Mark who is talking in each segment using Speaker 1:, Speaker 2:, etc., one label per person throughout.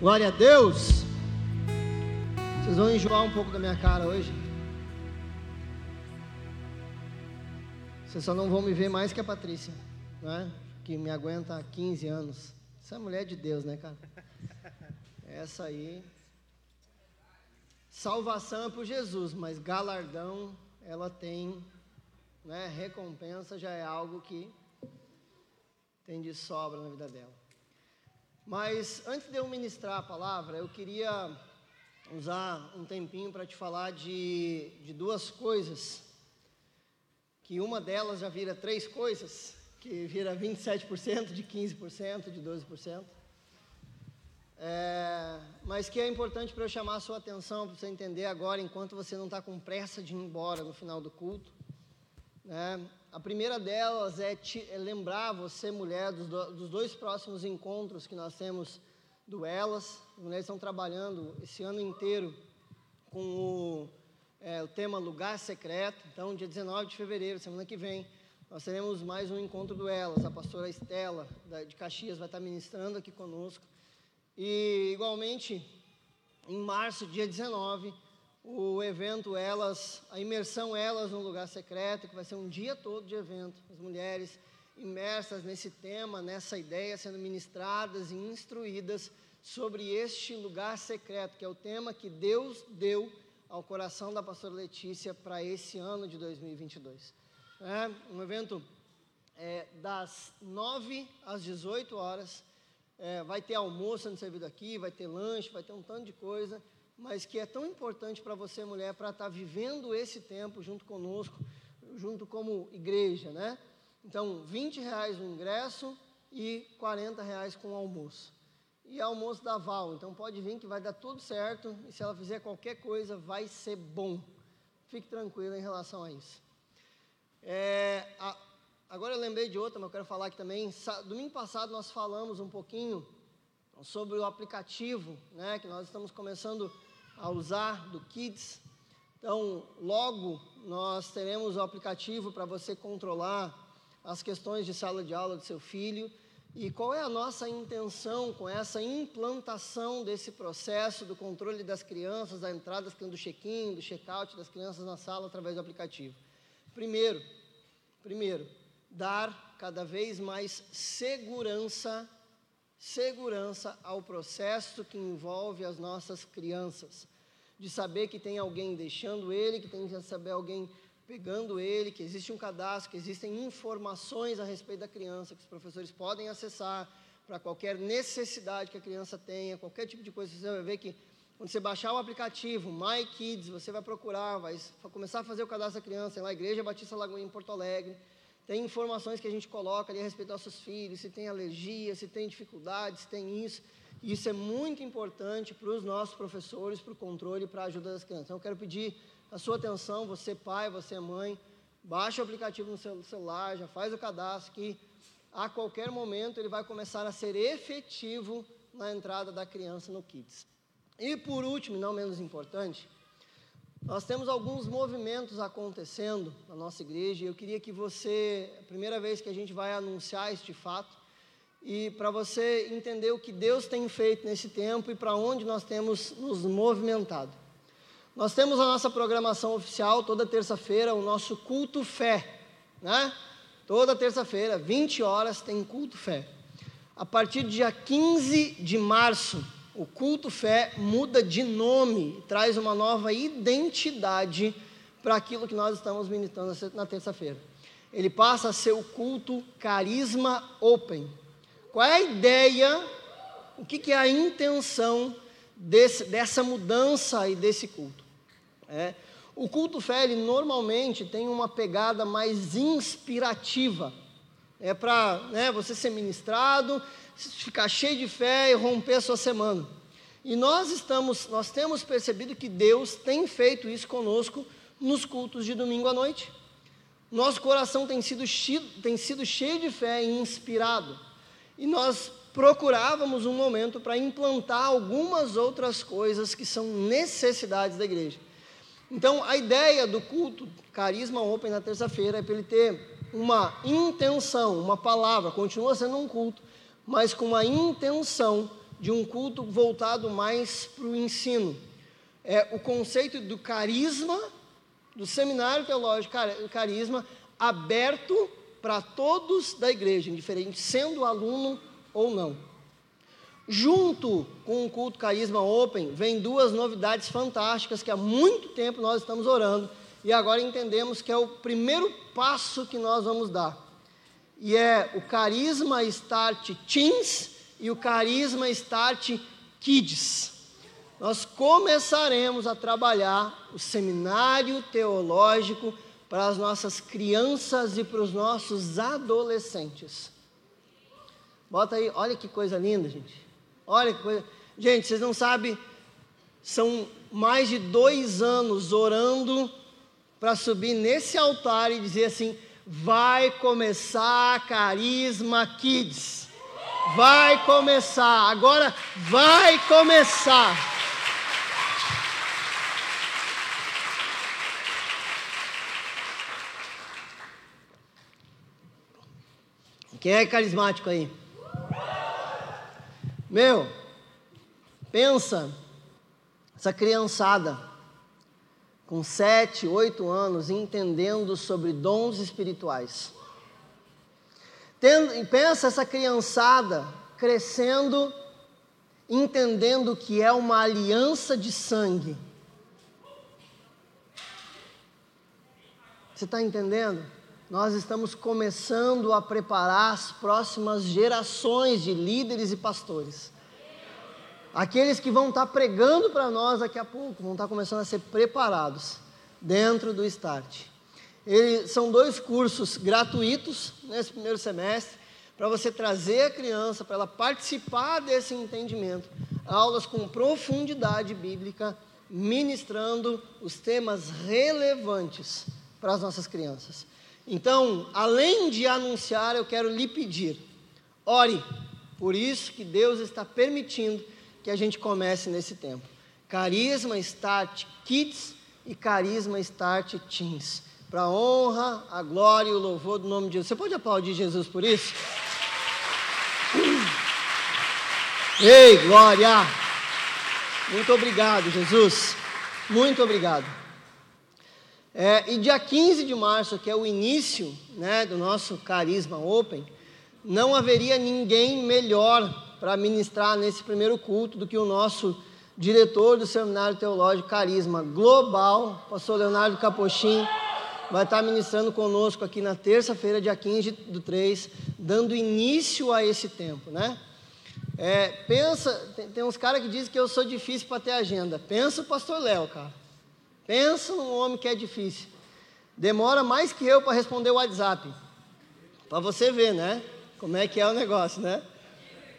Speaker 1: Glória a Deus. Vocês vão enjoar um pouco da minha cara hoje. Vocês só não vão me ver mais que a Patrícia, né? que me aguenta há 15 anos. Essa é mulher de Deus, né, cara? Essa aí. Salvação é por Jesus, mas galardão ela tem, né? Recompensa já é algo que tem de sobra na vida dela. Mas antes de eu ministrar a palavra, eu queria usar um tempinho para te falar de, de duas coisas. Que uma delas já vira três coisas, que vira 27%, de 15%, de 12%. É, mas que é importante para eu chamar a sua atenção, para você entender agora, enquanto você não está com pressa de ir embora no final do culto. Né? A primeira delas é, te, é lembrar você, mulher, dos, do, dos, dois próximos encontros que nós temos do Elas. As mulheres estão trabalhando esse ano inteiro com o, é, o tema Lugar Secreto. Então, dia 19 de fevereiro, semana que vem, nós teremos mais um encontro do Elas. A pastora Estela, da, de Caxias, vai estar ministrando aqui conosco. E, igualmente, em março, dia 19, o evento Elas, a imersão Elas no lugar secreto, que vai ser um dia todo de evento. As mulheres imersas nesse tema, nessa ideia, sendo ministradas e instruídas sobre este lugar secreto, que é o tema que Deus deu ao coração da pastora Letícia para esse ano de 2022. É um evento é, das 9 às 18 horas. É, vai ter almoço sendo servido aqui, vai ter lanche, vai ter um tanto de coisa mas que é tão importante para você, mulher, para estar tá vivendo esse tempo junto conosco, junto como igreja, né? Então, 20 reais o ingresso e 40 reais com o almoço. E almoço da Val, então pode vir que vai dar tudo certo, e se ela fizer qualquer coisa, vai ser bom. Fique tranquila em relação a isso. É, a, agora eu lembrei de outra, mas eu quero falar aqui também. Sa, domingo passado nós falamos um pouquinho sobre o aplicativo, né, que nós estamos começando a usar do Kids. Então, logo nós teremos o aplicativo para você controlar as questões de sala de aula do seu filho. E qual é a nossa intenção com essa implantação desse processo do controle das crianças, da entrada do check-in, do check-out das crianças na sala através do aplicativo? Primeiro, primeiro, dar cada vez mais segurança segurança ao processo que envolve as nossas crianças. De saber que tem alguém deixando ele, que tem que saber alguém pegando ele, que existe um cadastro, que existem informações a respeito da criança que os professores podem acessar para qualquer necessidade que a criança tenha, qualquer tipo de coisa. Você vai ver que quando você baixar o aplicativo My Kids, você vai procurar, vai começar a fazer o cadastro da criança, lá, Igreja Batista Lagoinha em Porto Alegre. Tem informações que a gente coloca ali a respeito dos nossos filhos, se tem alergia, se tem dificuldades, se tem isso. Isso é muito importante para os nossos professores, para o controle e para a ajuda das crianças. Então, eu quero pedir a sua atenção, você pai, você mãe, baixe o aplicativo no seu celular, já faz o cadastro, que a qualquer momento ele vai começar a ser efetivo na entrada da criança no Kids. E por último, não menos importante, nós temos alguns movimentos acontecendo na nossa igreja eu queria que você, a primeira vez que a gente vai anunciar este fato, e para você entender o que Deus tem feito nesse tempo e para onde nós temos nos movimentado. Nós temos a nossa programação oficial toda terça-feira, o nosso culto fé, né? Toda terça-feira, 20 horas, tem culto fé. A partir do dia 15 de março, o culto fé muda de nome, traz uma nova identidade para aquilo que nós estamos ministrando na terça-feira. Ele passa a ser o culto carisma open. Qual é a ideia? O que, que é a intenção desse, dessa mudança e desse culto? É, o culto fé, ele normalmente tem uma pegada mais inspirativa. É para né, você ser ministrado ficar cheio de fé e romper a sua semana. E nós estamos, nós temos percebido que Deus tem feito isso conosco nos cultos de domingo à noite. Nosso coração tem sido, tem sido cheio de fé e inspirado. E nós procurávamos um momento para implantar algumas outras coisas que são necessidades da igreja. Então, a ideia do culto Carisma Open na terça-feira é para ele ter uma intenção, uma palavra, continua sendo um culto, mas com a intenção de um culto voltado mais para o ensino. É o conceito do carisma, do seminário teológico, carisma aberto para todos da igreja, indiferente sendo aluno ou não. Junto com o culto Carisma Open, vem duas novidades fantásticas que há muito tempo nós estamos orando e agora entendemos que é o primeiro passo que nós vamos dar. E é o Carisma Start Teens e o Carisma Start Kids. Nós começaremos a trabalhar o seminário teológico para as nossas crianças e para os nossos adolescentes. Bota aí, olha que coisa linda, gente. Olha que coisa. Gente, vocês não sabem, são mais de dois anos orando para subir nesse altar e dizer assim: vai começar Carisma Kids. Vai começar, agora vai começar. Quem é carismático aí? Meu, pensa, essa criançada com sete, oito anos entendendo sobre dons espirituais. Tendo, pensa essa criançada crescendo, entendendo que é uma aliança de sangue. Você está entendendo? Nós estamos começando a preparar as próximas gerações de líderes e pastores. Aqueles que vão estar pregando para nós daqui a pouco, vão estar começando a ser preparados dentro do Start. Eles, são dois cursos gratuitos nesse primeiro semestre, para você trazer a criança, para ela participar desse entendimento. Aulas com profundidade bíblica, ministrando os temas relevantes para as nossas crianças. Então, além de anunciar, eu quero lhe pedir, ore, por isso que Deus está permitindo que a gente comece nesse tempo. Carisma Start Kids e Carisma Start Teens. Para a honra, a glória e o louvor do nome de Jesus. Você pode aplaudir Jesus por isso? Ei, glória! Muito obrigado, Jesus. Muito obrigado. É, e dia 15 de março, que é o início né, do nosso Carisma Open, não haveria ninguém melhor para ministrar nesse primeiro culto do que o nosso diretor do Seminário Teológico Carisma Global, pastor Leonardo Capochim, vai estar ministrando conosco aqui na terça-feira, dia 15 do 3, dando início a esse tempo, né? É, pensa, tem, tem uns caras que dizem que eu sou difícil para ter agenda. Pensa o pastor Léo, cara. Pensa num homem que é difícil. Demora mais que eu para responder o WhatsApp. Para você ver, né? Como é que é o negócio, né?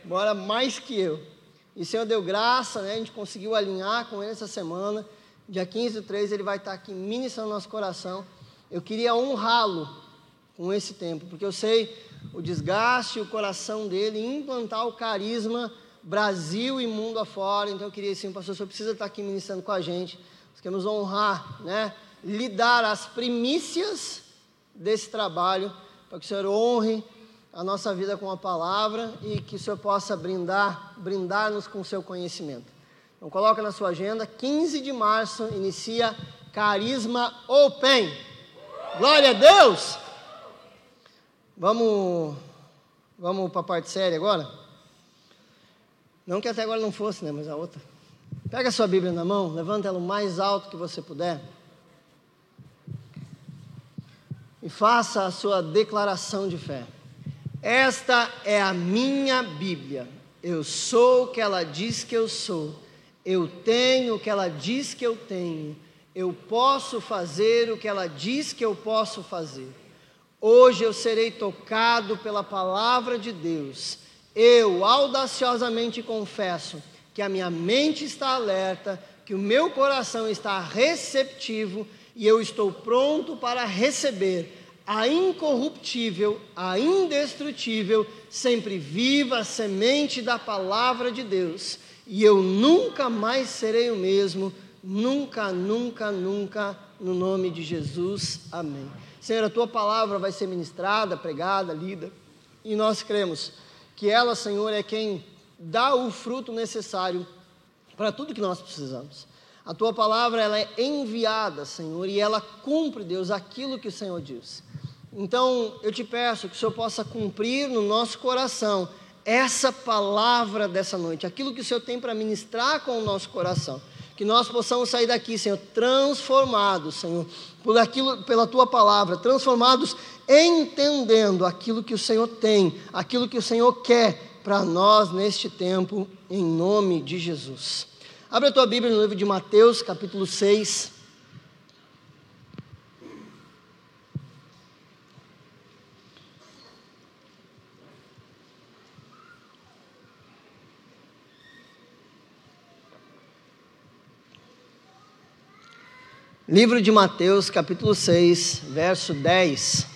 Speaker 1: Demora mais que eu. E o Senhor deu graça, né? A gente conseguiu alinhar com ele essa semana. Dia 15 do 3 ele vai estar aqui ministrando nosso coração. Eu queria honrá-lo com esse tempo, porque eu sei o desgaste, o coração dele, implantar o carisma Brasil e mundo afora. Então eu queria assim, pastor, o senhor precisa estar aqui ministrando com a gente queremos honrar, né? Lhe dar as primícias desse trabalho, para que o Senhor honre a nossa vida com a palavra e que o Senhor possa brindar, brindar-nos com o seu conhecimento. Então coloca na sua agenda, 15 de março inicia Carisma Open. Glória a Deus! Vamos, vamos para a parte séria agora? Não que até agora não fosse, né? Mas a outra. Pega a sua Bíblia na mão, levanta ela o mais alto que você puder. E faça a sua declaração de fé. Esta é a minha Bíblia. Eu sou o que ela diz que eu sou. Eu tenho o que ela diz que eu tenho. Eu posso fazer o que ela diz que eu posso fazer. Hoje eu serei tocado pela palavra de Deus. Eu audaciosamente confesso que a minha mente está alerta, que o meu coração está receptivo e eu estou pronto para receber a incorruptível, a indestrutível, sempre viva semente da palavra de Deus. E eu nunca mais serei o mesmo, nunca, nunca, nunca, no nome de Jesus. Amém. Senhor, a tua palavra vai ser ministrada, pregada, lida, e nós cremos que ela, Senhor, é quem dá o fruto necessário para tudo que nós precisamos. A tua palavra ela é enviada, Senhor, e ela cumpre, Deus, aquilo que o Senhor diz. Então, eu te peço que o Senhor possa cumprir no nosso coração essa palavra dessa noite, aquilo que o Senhor tem para ministrar com o nosso coração. Que nós possamos sair daqui, Senhor, transformados, Senhor, por aquilo, pela tua palavra, transformados entendendo aquilo que o Senhor tem, aquilo que o Senhor quer para nós neste tempo, em nome de Jesus. Abre a tua Bíblia no livro de Mateus, capítulo 6. Livro de Mateus, capítulo 6, verso 10.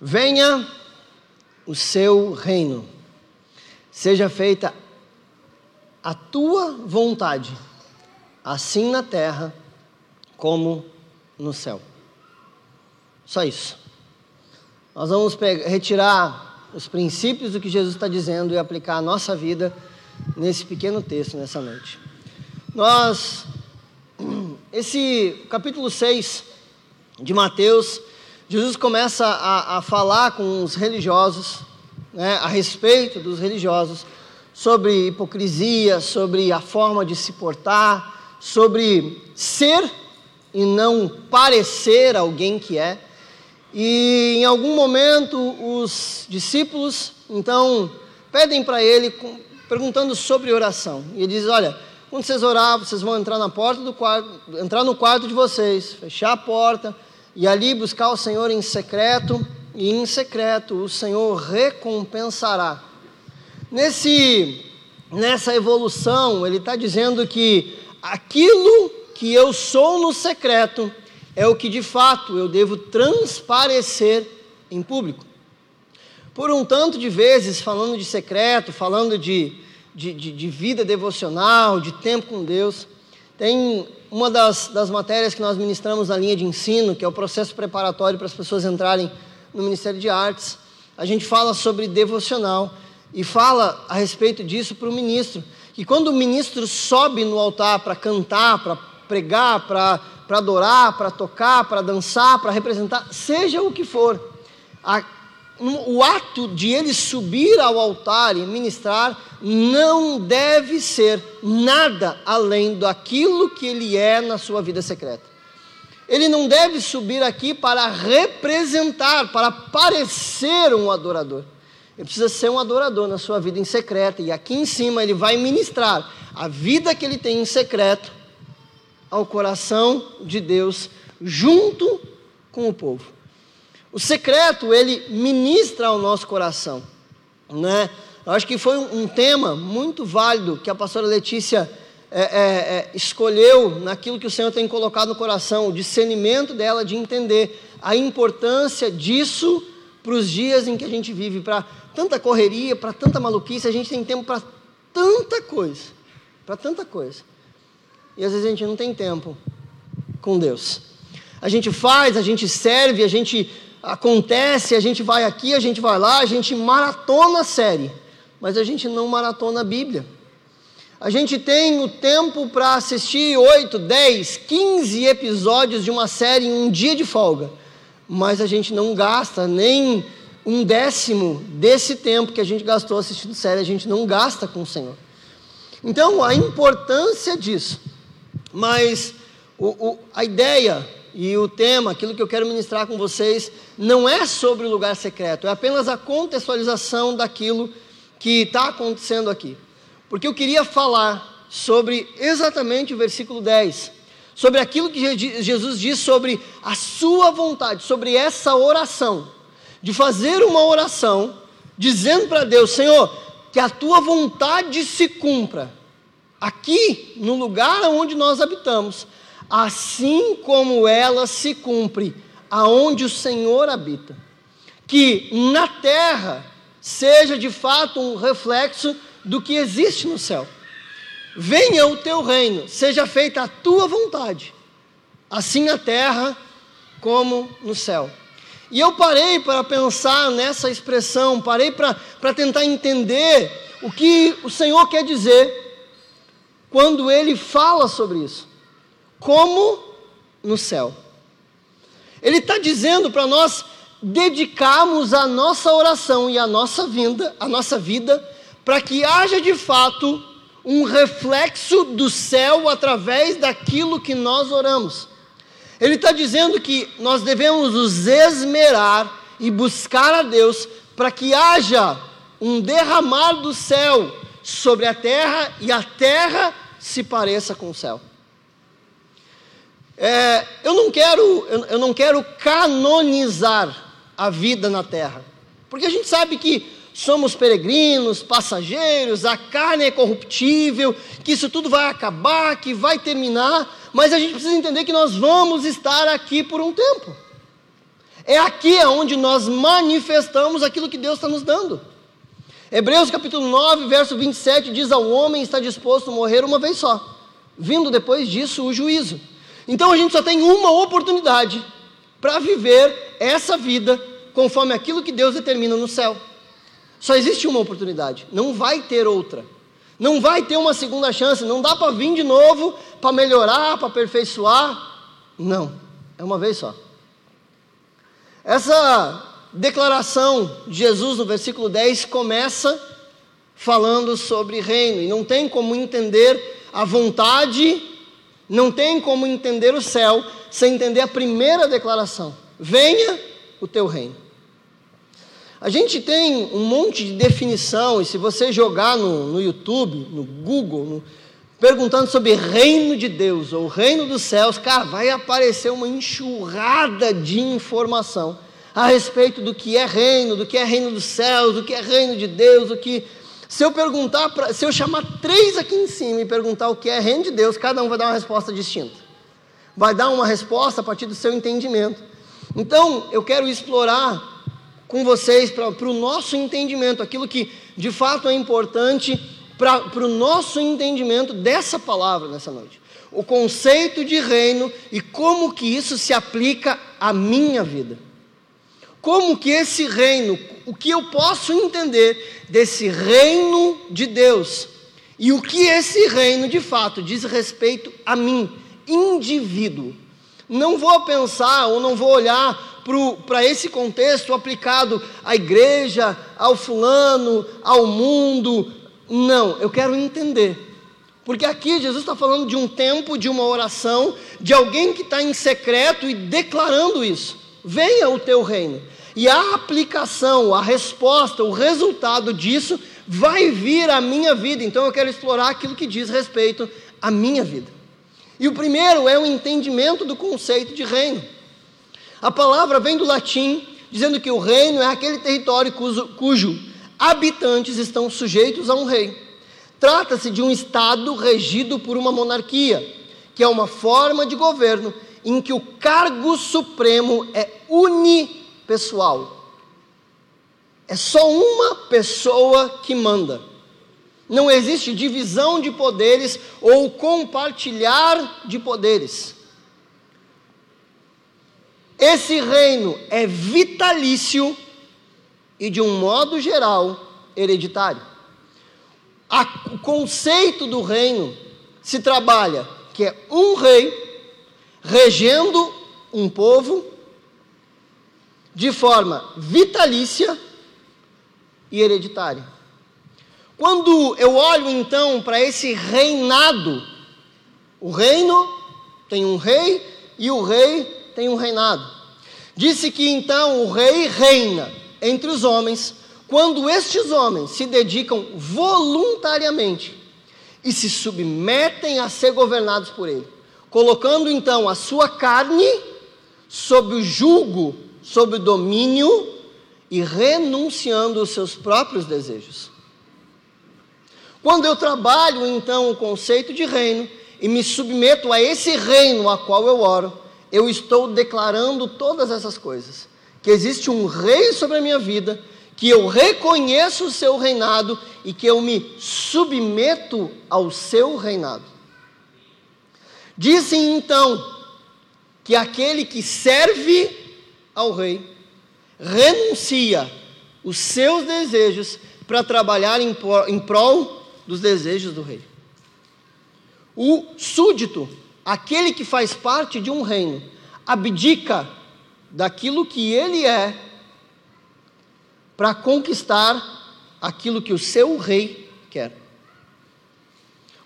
Speaker 1: Venha o seu reino, seja feita a tua vontade, assim na terra como no céu. Só isso. Nós vamos pegar, retirar os princípios do que Jesus está dizendo e aplicar a nossa vida nesse pequeno texto nessa noite. Nós, esse capítulo 6 de Mateus, Jesus começa a, a falar com os religiosos, né, a respeito dos religiosos, sobre hipocrisia, sobre a forma de se portar, sobre ser e não parecer alguém que é. E em algum momento os discípulos então pedem para ele perguntando sobre oração. E ele diz: Olha, quando vocês orar, vocês vão entrar na porta do quarto, entrar no quarto de vocês, fechar a porta e ali buscar o Senhor em secreto, e em secreto o Senhor recompensará. Nesse, nessa evolução, ele está dizendo que aquilo que eu sou no secreto é o que de fato eu devo transparecer em público. Por um tanto de vezes, falando de secreto, falando de, de, de, de vida devocional, de tempo com Deus, tem uma das, das matérias que nós ministramos na linha de ensino, que é o processo preparatório para as pessoas entrarem no Ministério de Artes. A gente fala sobre devocional e fala a respeito disso para o ministro. E quando o ministro sobe no altar para cantar, para pregar, para adorar, para tocar, para dançar, para representar, seja o que for, a, o ato de ele subir ao altar e ministrar não deve ser nada além daquilo que ele é na sua vida secreta. Ele não deve subir aqui para representar, para parecer um adorador. Ele precisa ser um adorador na sua vida em secreto. E aqui em cima ele vai ministrar a vida que ele tem em secreto ao coração de Deus, junto com o povo. O secreto, ele ministra ao nosso coração, né? Eu acho que foi um, um tema muito válido que a pastora Letícia é, é, é, escolheu naquilo que o Senhor tem colocado no coração, o discernimento dela de entender a importância disso para os dias em que a gente vive, para tanta correria, para tanta maluquice, a gente tem tempo para tanta coisa, para tanta coisa. E às vezes a gente não tem tempo com Deus. A gente faz, a gente serve, a gente acontece, a gente vai aqui, a gente vai lá, a gente maratona a série, mas a gente não maratona a Bíblia. A gente tem o tempo para assistir 8, 10, 15 episódios de uma série em um dia de folga, mas a gente não gasta nem um décimo desse tempo que a gente gastou assistindo série, a gente não gasta com o Senhor. Então, a importância disso, mas o, o, a ideia e o tema, aquilo que eu quero ministrar com vocês, não é sobre o lugar secreto, é apenas a contextualização daquilo que está acontecendo aqui. Porque eu queria falar sobre exatamente o versículo 10, sobre aquilo que Jesus diz sobre a sua vontade, sobre essa oração, de fazer uma oração, dizendo para Deus: Senhor, que a tua vontade se cumpra, aqui no lugar onde nós habitamos, assim como ela se cumpre aonde o Senhor habita. Que na terra seja de fato um reflexo do que existe no céu. Venha o teu reino, seja feita a tua vontade, assim na terra como no céu. E eu parei para pensar nessa expressão, parei para tentar entender o que o Senhor quer dizer quando ele fala sobre isso. Como no céu. Ele está dizendo para nós dedicarmos a nossa oração e a nossa vinda, a nossa vida, para que haja de fato um reflexo do céu através daquilo que nós oramos. Ele está dizendo que nós devemos nos esmerar e buscar a Deus para que haja um derramar do céu sobre a terra e a terra se pareça com o céu. É, eu, não quero, eu, não quero canonizar a vida na terra, porque a gente sabe que somos peregrinos, passageiros, a carne é corruptível, que isso tudo vai acabar, que vai terminar, mas a gente precisa entender que nós vamos estar aqui por um tempo. É aqui onde nós manifestamos aquilo que Deus está nos dando. Hebreus capítulo 9, verso 27 diz: Ao homem está disposto a morrer uma vez só, vindo depois disso o juízo. Então a gente só tem uma oportunidade para viver essa vida conforme aquilo que Deus determina no céu. Só existe uma oportunidade, não vai ter outra. Não vai ter uma segunda chance, não dá para vir de novo, para melhorar, para aperfeiçoar. Não, é uma vez só. Essa declaração de Jesus no versículo 10 começa falando sobre reino, e não tem como entender a vontade, não tem como entender o céu sem entender a primeira declaração: venha o teu reino. A gente tem um monte de definição, e se você jogar no, no YouTube, no Google, no, perguntando sobre reino de Deus ou reino dos céus, cara, vai aparecer uma enxurrada de informação a respeito do que é reino, do que é reino dos céus, do que é reino de Deus, do que. Se eu perguntar, pra, se eu chamar três aqui em cima e perguntar o que é reino de Deus, cada um vai dar uma resposta distinta. Vai dar uma resposta a partir do seu entendimento. Então, eu quero explorar com vocês para o nosso entendimento, aquilo que de fato é importante para o nosso entendimento dessa palavra nessa noite. O conceito de reino e como que isso se aplica à minha vida. Como que esse reino, o que eu posso entender desse reino de Deus e o que esse reino de fato diz respeito a mim, indivíduo. Não vou pensar ou não vou olhar para esse contexto aplicado à igreja, ao fulano, ao mundo. Não, eu quero entender. Porque aqui Jesus está falando de um tempo, de uma oração, de alguém que está em secreto e declarando isso. Venha o teu reino. E a aplicação, a resposta, o resultado disso vai vir à minha vida. Então eu quero explorar aquilo que diz respeito à minha vida. E o primeiro é o entendimento do conceito de reino. A palavra vem do latim, dizendo que o reino é aquele território cujo, cujo habitantes estão sujeitos a um rei. Trata-se de um Estado regido por uma monarquia, que é uma forma de governo em que o cargo supremo é unipessoal. É só uma pessoa que manda. Não existe divisão de poderes ou compartilhar de poderes. Esse reino é vitalício e, de um modo geral, hereditário. O conceito do reino se trabalha que é um rei regendo um povo de forma vitalícia e hereditária. Quando eu olho então para esse reinado, o reino tem um rei e o rei tem um reinado. Disse que então o rei reina entre os homens quando estes homens se dedicam voluntariamente e se submetem a ser governados por ele, colocando então a sua carne sob o julgo, sob o domínio e renunciando os seus próprios desejos. Quando eu trabalho então o conceito de reino e me submeto a esse reino a qual eu oro, eu estou declarando todas essas coisas. Que existe um rei sobre a minha vida, que eu reconheço o seu reinado e que eu me submeto ao seu reinado. Disse então que aquele que serve ao rei renuncia os seus desejos para trabalhar em, em prol dos desejos do rei. O súdito, aquele que faz parte de um reino, abdica daquilo que ele é para conquistar aquilo que o seu rei.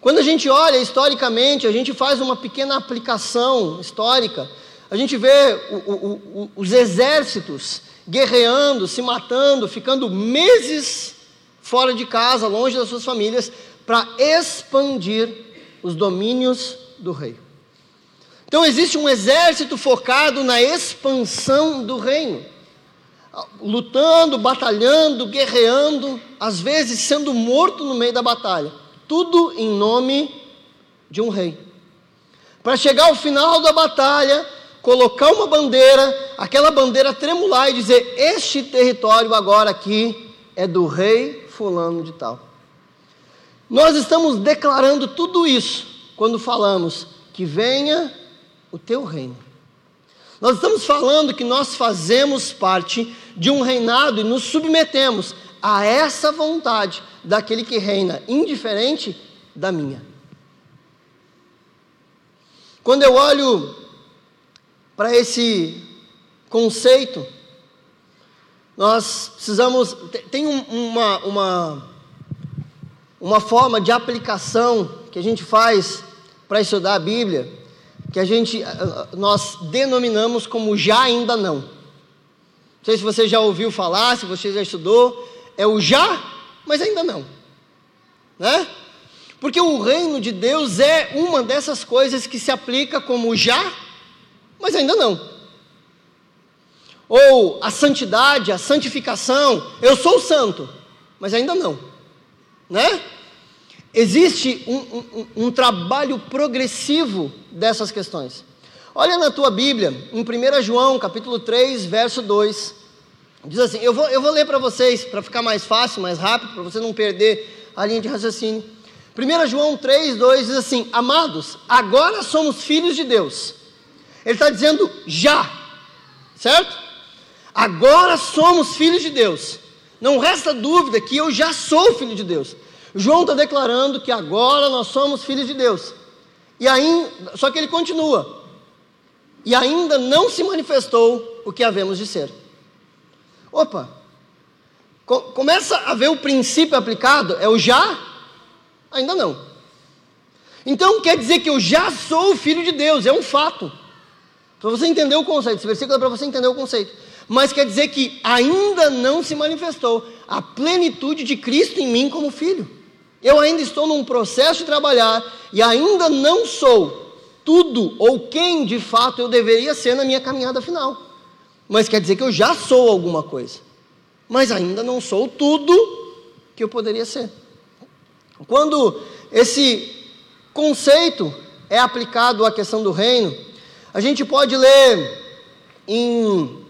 Speaker 1: Quando a gente olha historicamente, a gente faz uma pequena aplicação histórica, a gente vê o, o, o, os exércitos guerreando, se matando, ficando meses fora de casa, longe das suas famílias, para expandir os domínios do rei. Então existe um exército focado na expansão do reino, lutando, batalhando, guerreando, às vezes sendo morto no meio da batalha, tudo em nome de um rei. Para chegar ao final da batalha, colocar uma bandeira, aquela bandeira tremular e dizer: Este território agora aqui é do rei Fulano de Tal. Nós estamos declarando tudo isso quando falamos que venha o teu reino. Nós estamos falando que nós fazemos parte de um reinado e nos submetemos a essa vontade daquele que reina, indiferente da minha. Quando eu olho para esse conceito, nós precisamos. Tem uma, uma, uma forma de aplicação que a gente faz para estudar a Bíblia, que a gente, nós denominamos como já ainda não. Não sei se você já ouviu falar, se você já estudou, é o já, mas ainda não. Né? Porque o reino de Deus é uma dessas coisas que se aplica como já, mas ainda não. Ou a santidade, a santificação, eu sou santo, mas ainda não. Né? Existe um, um, um trabalho progressivo dessas questões. Olha na tua Bíblia, em 1 João, capítulo 3, verso 2. Diz assim: eu vou, eu vou ler para vocês, para ficar mais fácil, mais rápido, para você não perder a linha de raciocínio. 1 João 3, 2 diz assim: Amados, agora somos filhos de Deus ele está dizendo já, certo? Agora somos filhos de Deus. Não resta dúvida que eu já sou filho de Deus. João está declarando que agora nós somos filhos de Deus. E ainda, só que ele continua. E ainda não se manifestou o que havemos de ser. Opa! Co começa a ver o princípio aplicado, é o já? Ainda não. Então quer dizer que eu já sou filho de Deus, é um fato. Para você entender o conceito, esse versículo é para você entender o conceito. Mas quer dizer que ainda não se manifestou a plenitude de Cristo em mim como filho. Eu ainda estou num processo de trabalhar e ainda não sou tudo ou quem de fato eu deveria ser na minha caminhada final. Mas quer dizer que eu já sou alguma coisa. Mas ainda não sou tudo que eu poderia ser. Quando esse conceito é aplicado à questão do reino, a gente pode ler em,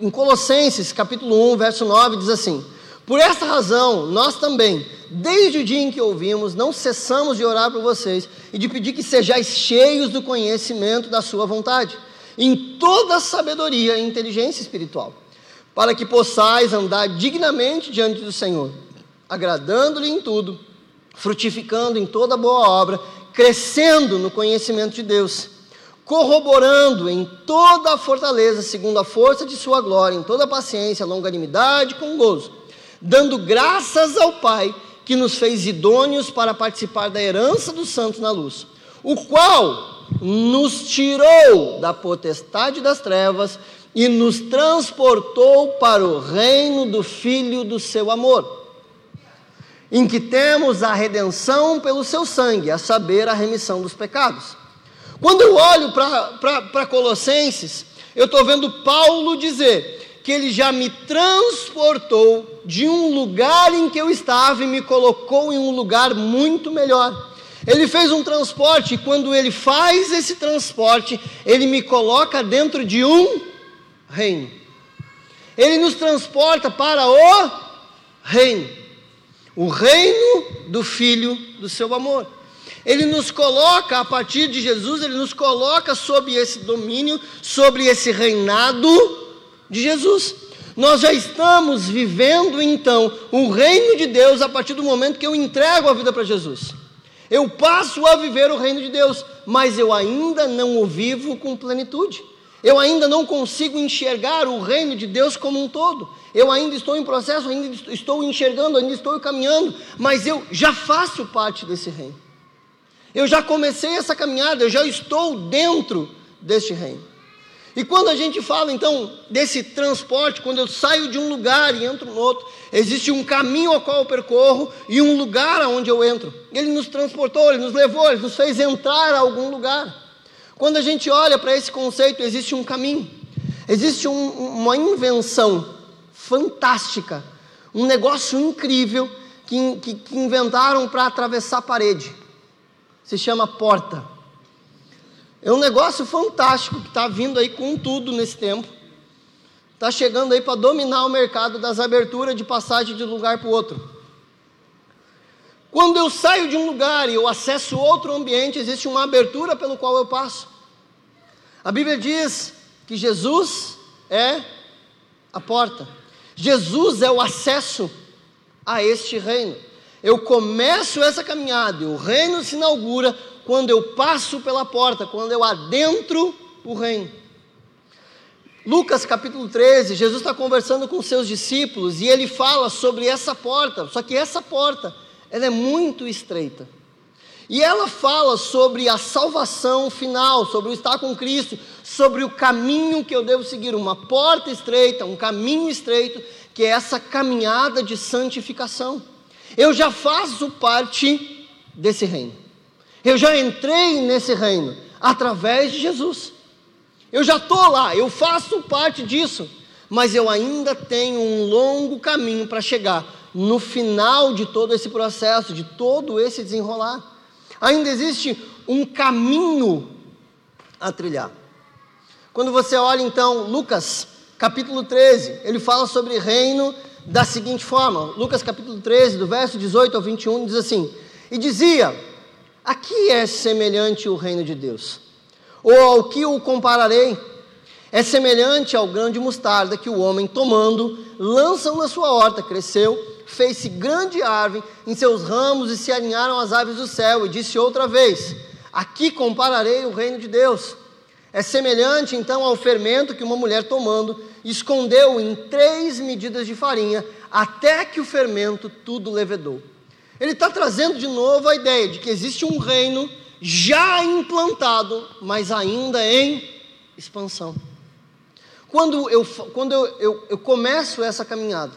Speaker 1: em Colossenses, capítulo 1, verso 9, diz assim: Por esta razão, nós também, desde o dia em que ouvimos, não cessamos de orar por vocês e de pedir que sejais cheios do conhecimento da Sua vontade, em toda sabedoria e inteligência espiritual, para que possais andar dignamente diante do Senhor, agradando-lhe em tudo, frutificando em toda boa obra, crescendo no conhecimento de Deus corroborando em toda a fortaleza, segundo a força de sua glória, em toda a paciência, longanimidade, com gozo, dando graças ao Pai que nos fez idôneos para participar da herança dos santos na luz, o qual nos tirou da potestade das trevas e nos transportou para o reino do Filho do seu amor, em que temos a redenção pelo seu sangue, a saber, a remissão dos pecados quando eu olho para Colossenses, eu estou vendo Paulo dizer que ele já me transportou de um lugar em que eu estava e me colocou em um lugar muito melhor. Ele fez um transporte, e quando ele faz esse transporte, ele me coloca dentro de um reino. Ele nos transporta para o reino, o reino do Filho do seu amor. Ele nos coloca, a partir de Jesus, ele nos coloca sob esse domínio, sobre esse reinado de Jesus. Nós já estamos vivendo então o reino de Deus a partir do momento que eu entrego a vida para Jesus. Eu passo a viver o reino de Deus, mas eu ainda não o vivo com plenitude. Eu ainda não consigo enxergar o reino de Deus como um todo. Eu ainda estou em processo, ainda estou enxergando, ainda estou caminhando, mas eu já faço parte desse reino. Eu já comecei essa caminhada, eu já estou dentro deste reino. E quando a gente fala então desse transporte, quando eu saio de um lugar e entro no outro, existe um caminho ao qual eu percorro e um lugar aonde eu entro. Ele nos transportou, ele nos levou, ele nos fez entrar a algum lugar. Quando a gente olha para esse conceito, existe um caminho, existe um, uma invenção fantástica, um negócio incrível que, que, que inventaram para atravessar a parede. Se chama porta. É um negócio fantástico que está vindo aí com tudo nesse tempo. Está chegando aí para dominar o mercado das aberturas de passagem de um lugar para o outro. Quando eu saio de um lugar e eu acesso outro ambiente, existe uma abertura pelo qual eu passo. A Bíblia diz que Jesus é a porta. Jesus é o acesso a este reino. Eu começo essa caminhada e o reino se inaugura quando eu passo pela porta, quando eu adentro o reino. Lucas capítulo 13, Jesus está conversando com seus discípulos e ele fala sobre essa porta, só que essa porta, ela é muito estreita. E ela fala sobre a salvação final, sobre o estar com Cristo, sobre o caminho que eu devo seguir, uma porta estreita, um caminho estreito, que é essa caminhada de santificação. Eu já faço parte desse reino. Eu já entrei nesse reino através de Jesus. Eu já estou lá, eu faço parte disso, mas eu ainda tenho um longo caminho para chegar no final de todo esse processo, de todo esse desenrolar. Ainda existe um caminho a trilhar. Quando você olha então Lucas capítulo 13, ele fala sobre reino da seguinte forma: Lucas capítulo 13, do verso 18 ao 21, diz assim: E dizia a que é semelhante o reino de Deus? Ou ao que o compararei? É semelhante ao grão de mostarda que o homem, tomando, lança na sua horta, cresceu, fez-se grande árvore em seus ramos e se alinharam as aves do céu. E disse outra vez: Aqui compararei o reino de Deus. É semelhante então ao fermento que uma mulher tomando, escondeu em três medidas de farinha, até que o fermento tudo levedou. Ele está trazendo de novo a ideia de que existe um reino já implantado, mas ainda em expansão. Quando eu, quando eu, eu, eu começo essa caminhada,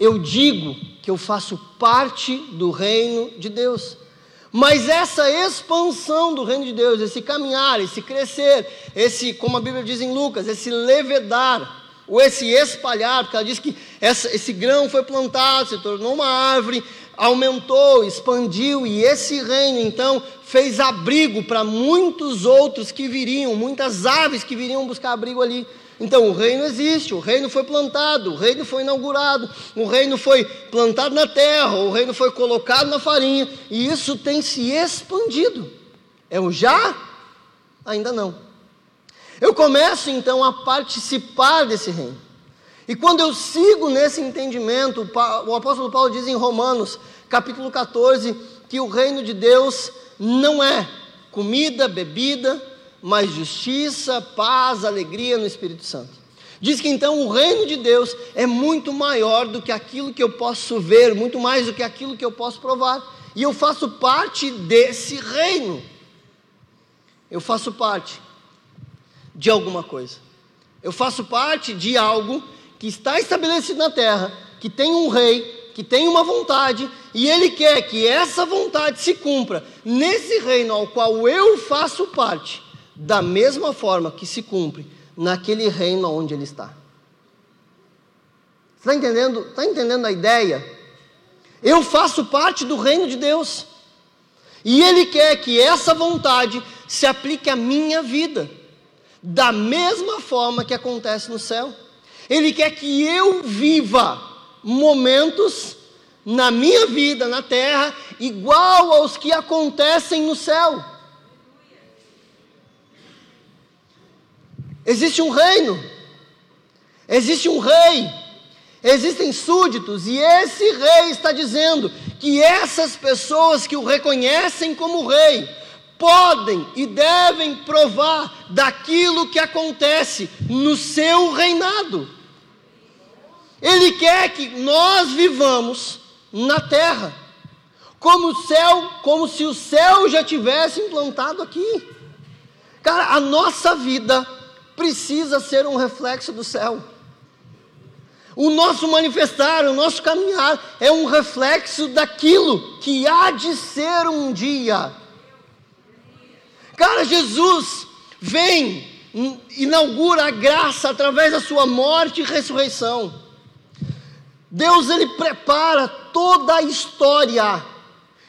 Speaker 1: eu digo que eu faço parte do reino de Deus. Mas essa expansão do reino de Deus, esse caminhar, esse crescer, esse, como a Bíblia diz em Lucas, esse levedar, ou esse espalhar, porque ela diz que essa, esse grão foi plantado, se tornou uma árvore, aumentou, expandiu, e esse reino então fez abrigo para muitos outros que viriam, muitas aves que viriam buscar abrigo ali. Então o reino existe, o reino foi plantado, o reino foi inaugurado, o reino foi plantado na terra, o reino foi colocado na farinha, e isso tem se expandido. É o já? Ainda não. Eu começo então a participar desse reino. E quando eu sigo nesse entendimento, o apóstolo Paulo diz em Romanos, capítulo 14, que o reino de Deus não é comida, bebida, mas justiça, paz, alegria no Espírito Santo. Diz que então o reino de Deus é muito maior do que aquilo que eu posso ver, muito mais do que aquilo que eu posso provar. E eu faço parte desse reino. Eu faço parte de alguma coisa. Eu faço parte de algo que está estabelecido na terra, que tem um rei, que tem uma vontade, e ele quer que essa vontade se cumpra nesse reino ao qual eu faço parte, da mesma forma que se cumpre naquele reino onde ele está. Está entendendo? Está entendendo a ideia? Eu faço parte do reino de Deus. E Ele quer que essa vontade se aplique à minha vida, da mesma forma que acontece no céu. Ele quer que eu viva momentos na minha vida, na terra, igual aos que acontecem no céu. Existe um reino, existe um rei, Existem súditos, e esse rei está dizendo que essas pessoas que o reconhecem como rei podem e devem provar daquilo que acontece no seu reinado. Ele quer que nós vivamos na terra, como céu, como se o céu já tivesse implantado aqui. Cara, a nossa vida precisa ser um reflexo do céu. O nosso manifestar, o nosso caminhar é um reflexo daquilo que há de ser um dia. Cara, Jesus vem, inaugura a graça através da sua morte e ressurreição. Deus ele prepara toda a história.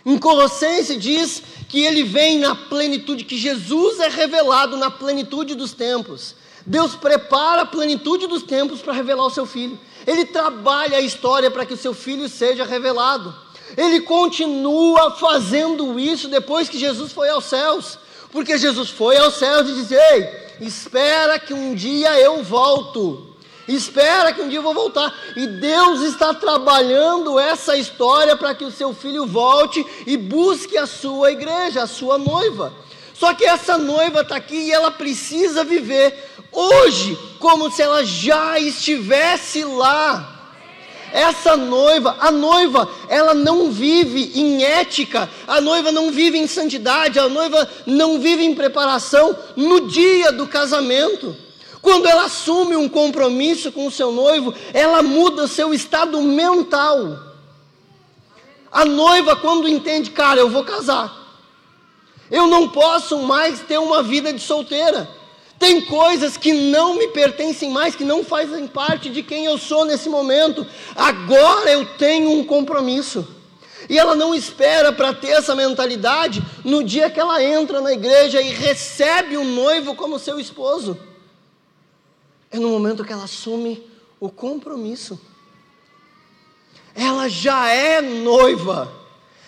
Speaker 1: Em Colossenses diz que ele vem na plenitude, que Jesus é revelado na plenitude dos tempos. Deus prepara a plenitude dos tempos para revelar o seu filho. Ele trabalha a história para que o seu filho seja revelado. Ele continua fazendo isso depois que Jesus foi aos céus. Porque Jesus foi aos céus e disse: Ei, espera que um dia eu volto. Espera que um dia eu vou voltar. E Deus está trabalhando essa história para que o seu filho volte e busque a sua igreja, a sua noiva. Só que essa noiva está aqui e ela precisa viver hoje como se ela já estivesse lá. Essa noiva, a noiva, ela não vive em ética, a noiva não vive em santidade, a noiva não vive em preparação no dia do casamento. Quando ela assume um compromisso com o seu noivo, ela muda seu estado mental. A noiva, quando entende, cara, eu vou casar, eu não posso mais ter uma vida de solteira. Tem coisas que não me pertencem mais, que não fazem parte de quem eu sou nesse momento. Agora eu tenho um compromisso. E ela não espera para ter essa mentalidade no dia que ela entra na igreja e recebe o noivo como seu esposo é no momento que ela assume o compromisso. Ela já é noiva,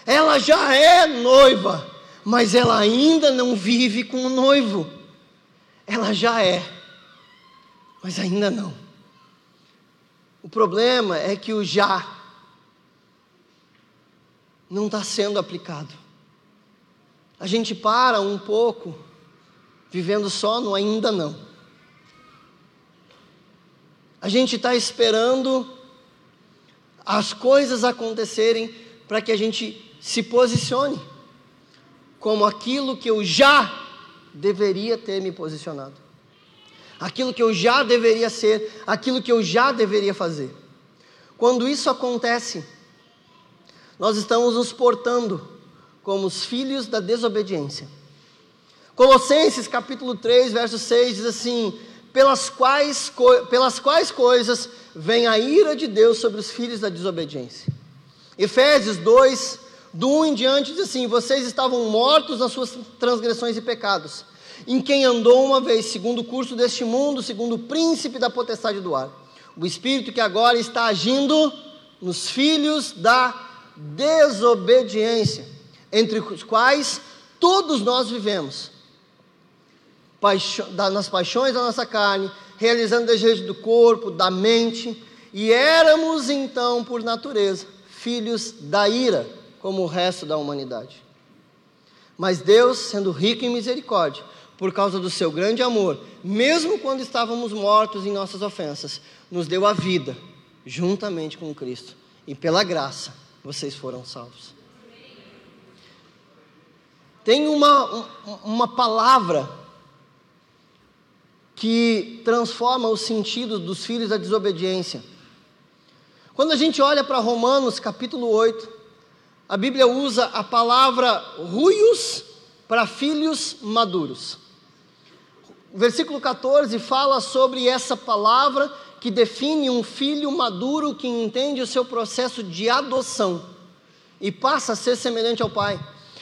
Speaker 1: ela já é noiva, mas ela ainda não vive com o noivo. Ela já é, mas ainda não. O problema é que o já não está sendo aplicado. A gente para um pouco, vivendo só no ainda não. A gente está esperando as coisas acontecerem para que a gente se posicione como aquilo que eu já deveria ter me posicionado, aquilo que eu já deveria ser, aquilo que eu já deveria fazer. Quando isso acontece, nós estamos nos portando como os filhos da desobediência. Colossenses capítulo 3, verso 6 diz assim: pelas quais, pelas quais coisas vem a ira de Deus sobre os filhos da desobediência. Efésios 2, do 1 em diante, diz assim: Vocês estavam mortos nas suas transgressões e pecados, em quem andou uma vez, segundo o curso deste mundo, segundo o príncipe da potestade do ar, o espírito que agora está agindo nos filhos da desobediência, entre os quais todos nós vivemos. Nas paixões da nossa carne, realizando desejos do corpo, da mente, e éramos então, por natureza, filhos da ira, como o resto da humanidade. Mas Deus, sendo rico em misericórdia, por causa do seu grande amor, mesmo quando estávamos mortos em nossas ofensas, nos deu a vida, juntamente com Cristo, e pela graça vocês foram salvos. Tem uma, uma palavra que transforma o sentido dos filhos da desobediência. Quando a gente olha para Romanos capítulo 8, a Bíblia usa a palavra ruios para filhos maduros. O versículo 14 fala sobre essa palavra que define um filho maduro que entende o seu processo de adoção e passa a ser semelhante ao pai.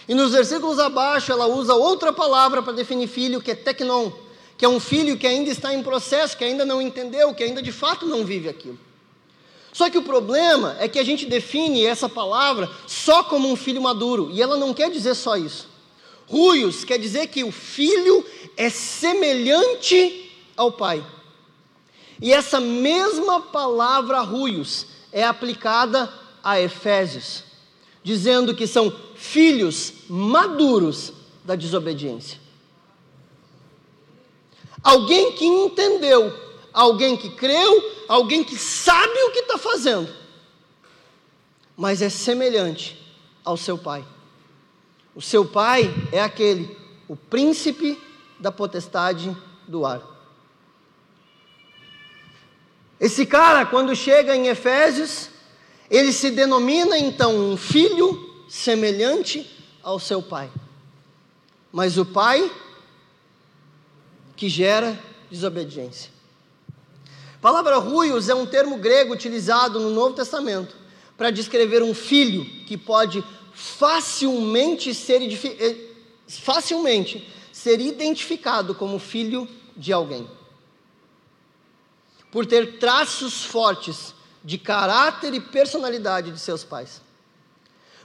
Speaker 1: E nos versículos abaixo ela usa outra palavra para definir filho, que é tecnon, que é um filho que ainda está em processo, que ainda não entendeu, que ainda de fato não vive aquilo. Só que o problema é que a gente define essa palavra só como um filho maduro, e ela não quer dizer só isso. Ruios quer dizer que o filho é semelhante ao pai. E essa mesma palavra ruios é aplicada a Efésios, dizendo que são filhos maduros da desobediência. Alguém que entendeu, alguém que creu, alguém que sabe o que está fazendo, mas é semelhante ao seu pai. O seu pai é aquele, o príncipe da potestade do ar. Esse cara, quando chega em Efésios, ele se denomina então um filho semelhante ao seu pai. Mas o pai que gera desobediência. Palavra ruios é um termo grego utilizado no Novo Testamento para descrever um filho que pode facilmente ser, eh, facilmente ser identificado como filho de alguém. Por ter traços fortes de caráter e personalidade de seus pais.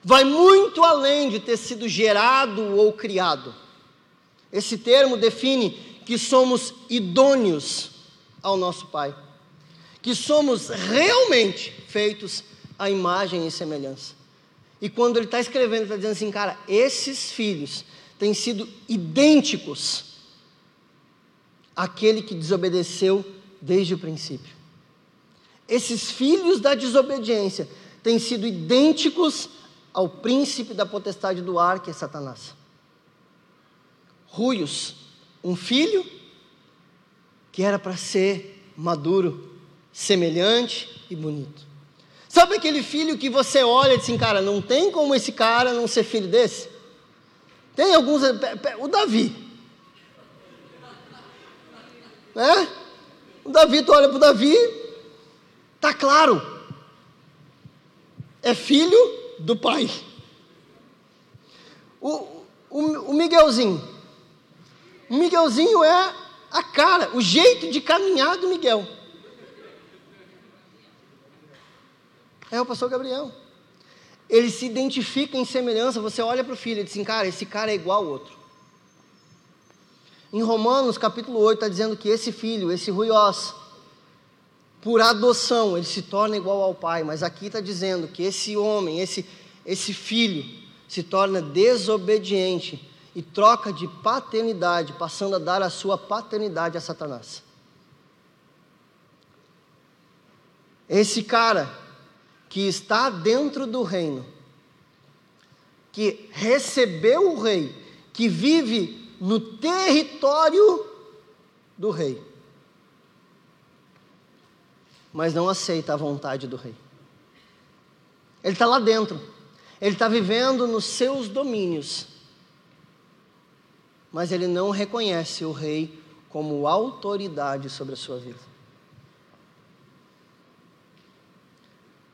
Speaker 1: Vai muito além de ter sido gerado ou criado. Esse termo define que somos idôneos ao nosso Pai, que somos realmente feitos à imagem e semelhança. E quando ele está escrevendo, está dizendo assim, cara, esses filhos têm sido idênticos àquele que desobedeceu desde o princípio. Esses filhos da desobediência têm sido idênticos ao príncipe da potestade do ar, que é Satanás. Ruios, um filho que era para ser maduro, semelhante e bonito. Sabe aquele filho que você olha e diz assim, cara, não tem como esse cara não ser filho desse? Tem alguns. O Davi. Né? O Davi, tu olha para o Davi, tá claro. É filho do pai. O, o, o Miguelzinho. O Miguelzinho é a cara, o jeito de caminhar do Miguel. É o pastor Gabriel. Ele se identifica em semelhança. Você olha para o filho e diz assim, cara, esse cara é igual ao outro. Em Romanos capítulo 8 está dizendo que esse filho, esse ruiós, por adoção, ele se torna igual ao pai. Mas aqui está dizendo que esse homem, esse, esse filho, se torna desobediente e troca de paternidade, passando a dar a sua paternidade a Satanás. Esse cara que está dentro do reino, que recebeu o rei, que vive no território do rei, mas não aceita a vontade do rei. Ele está lá dentro, ele está vivendo nos seus domínios, mas ele não reconhece o rei como autoridade sobre a sua vida.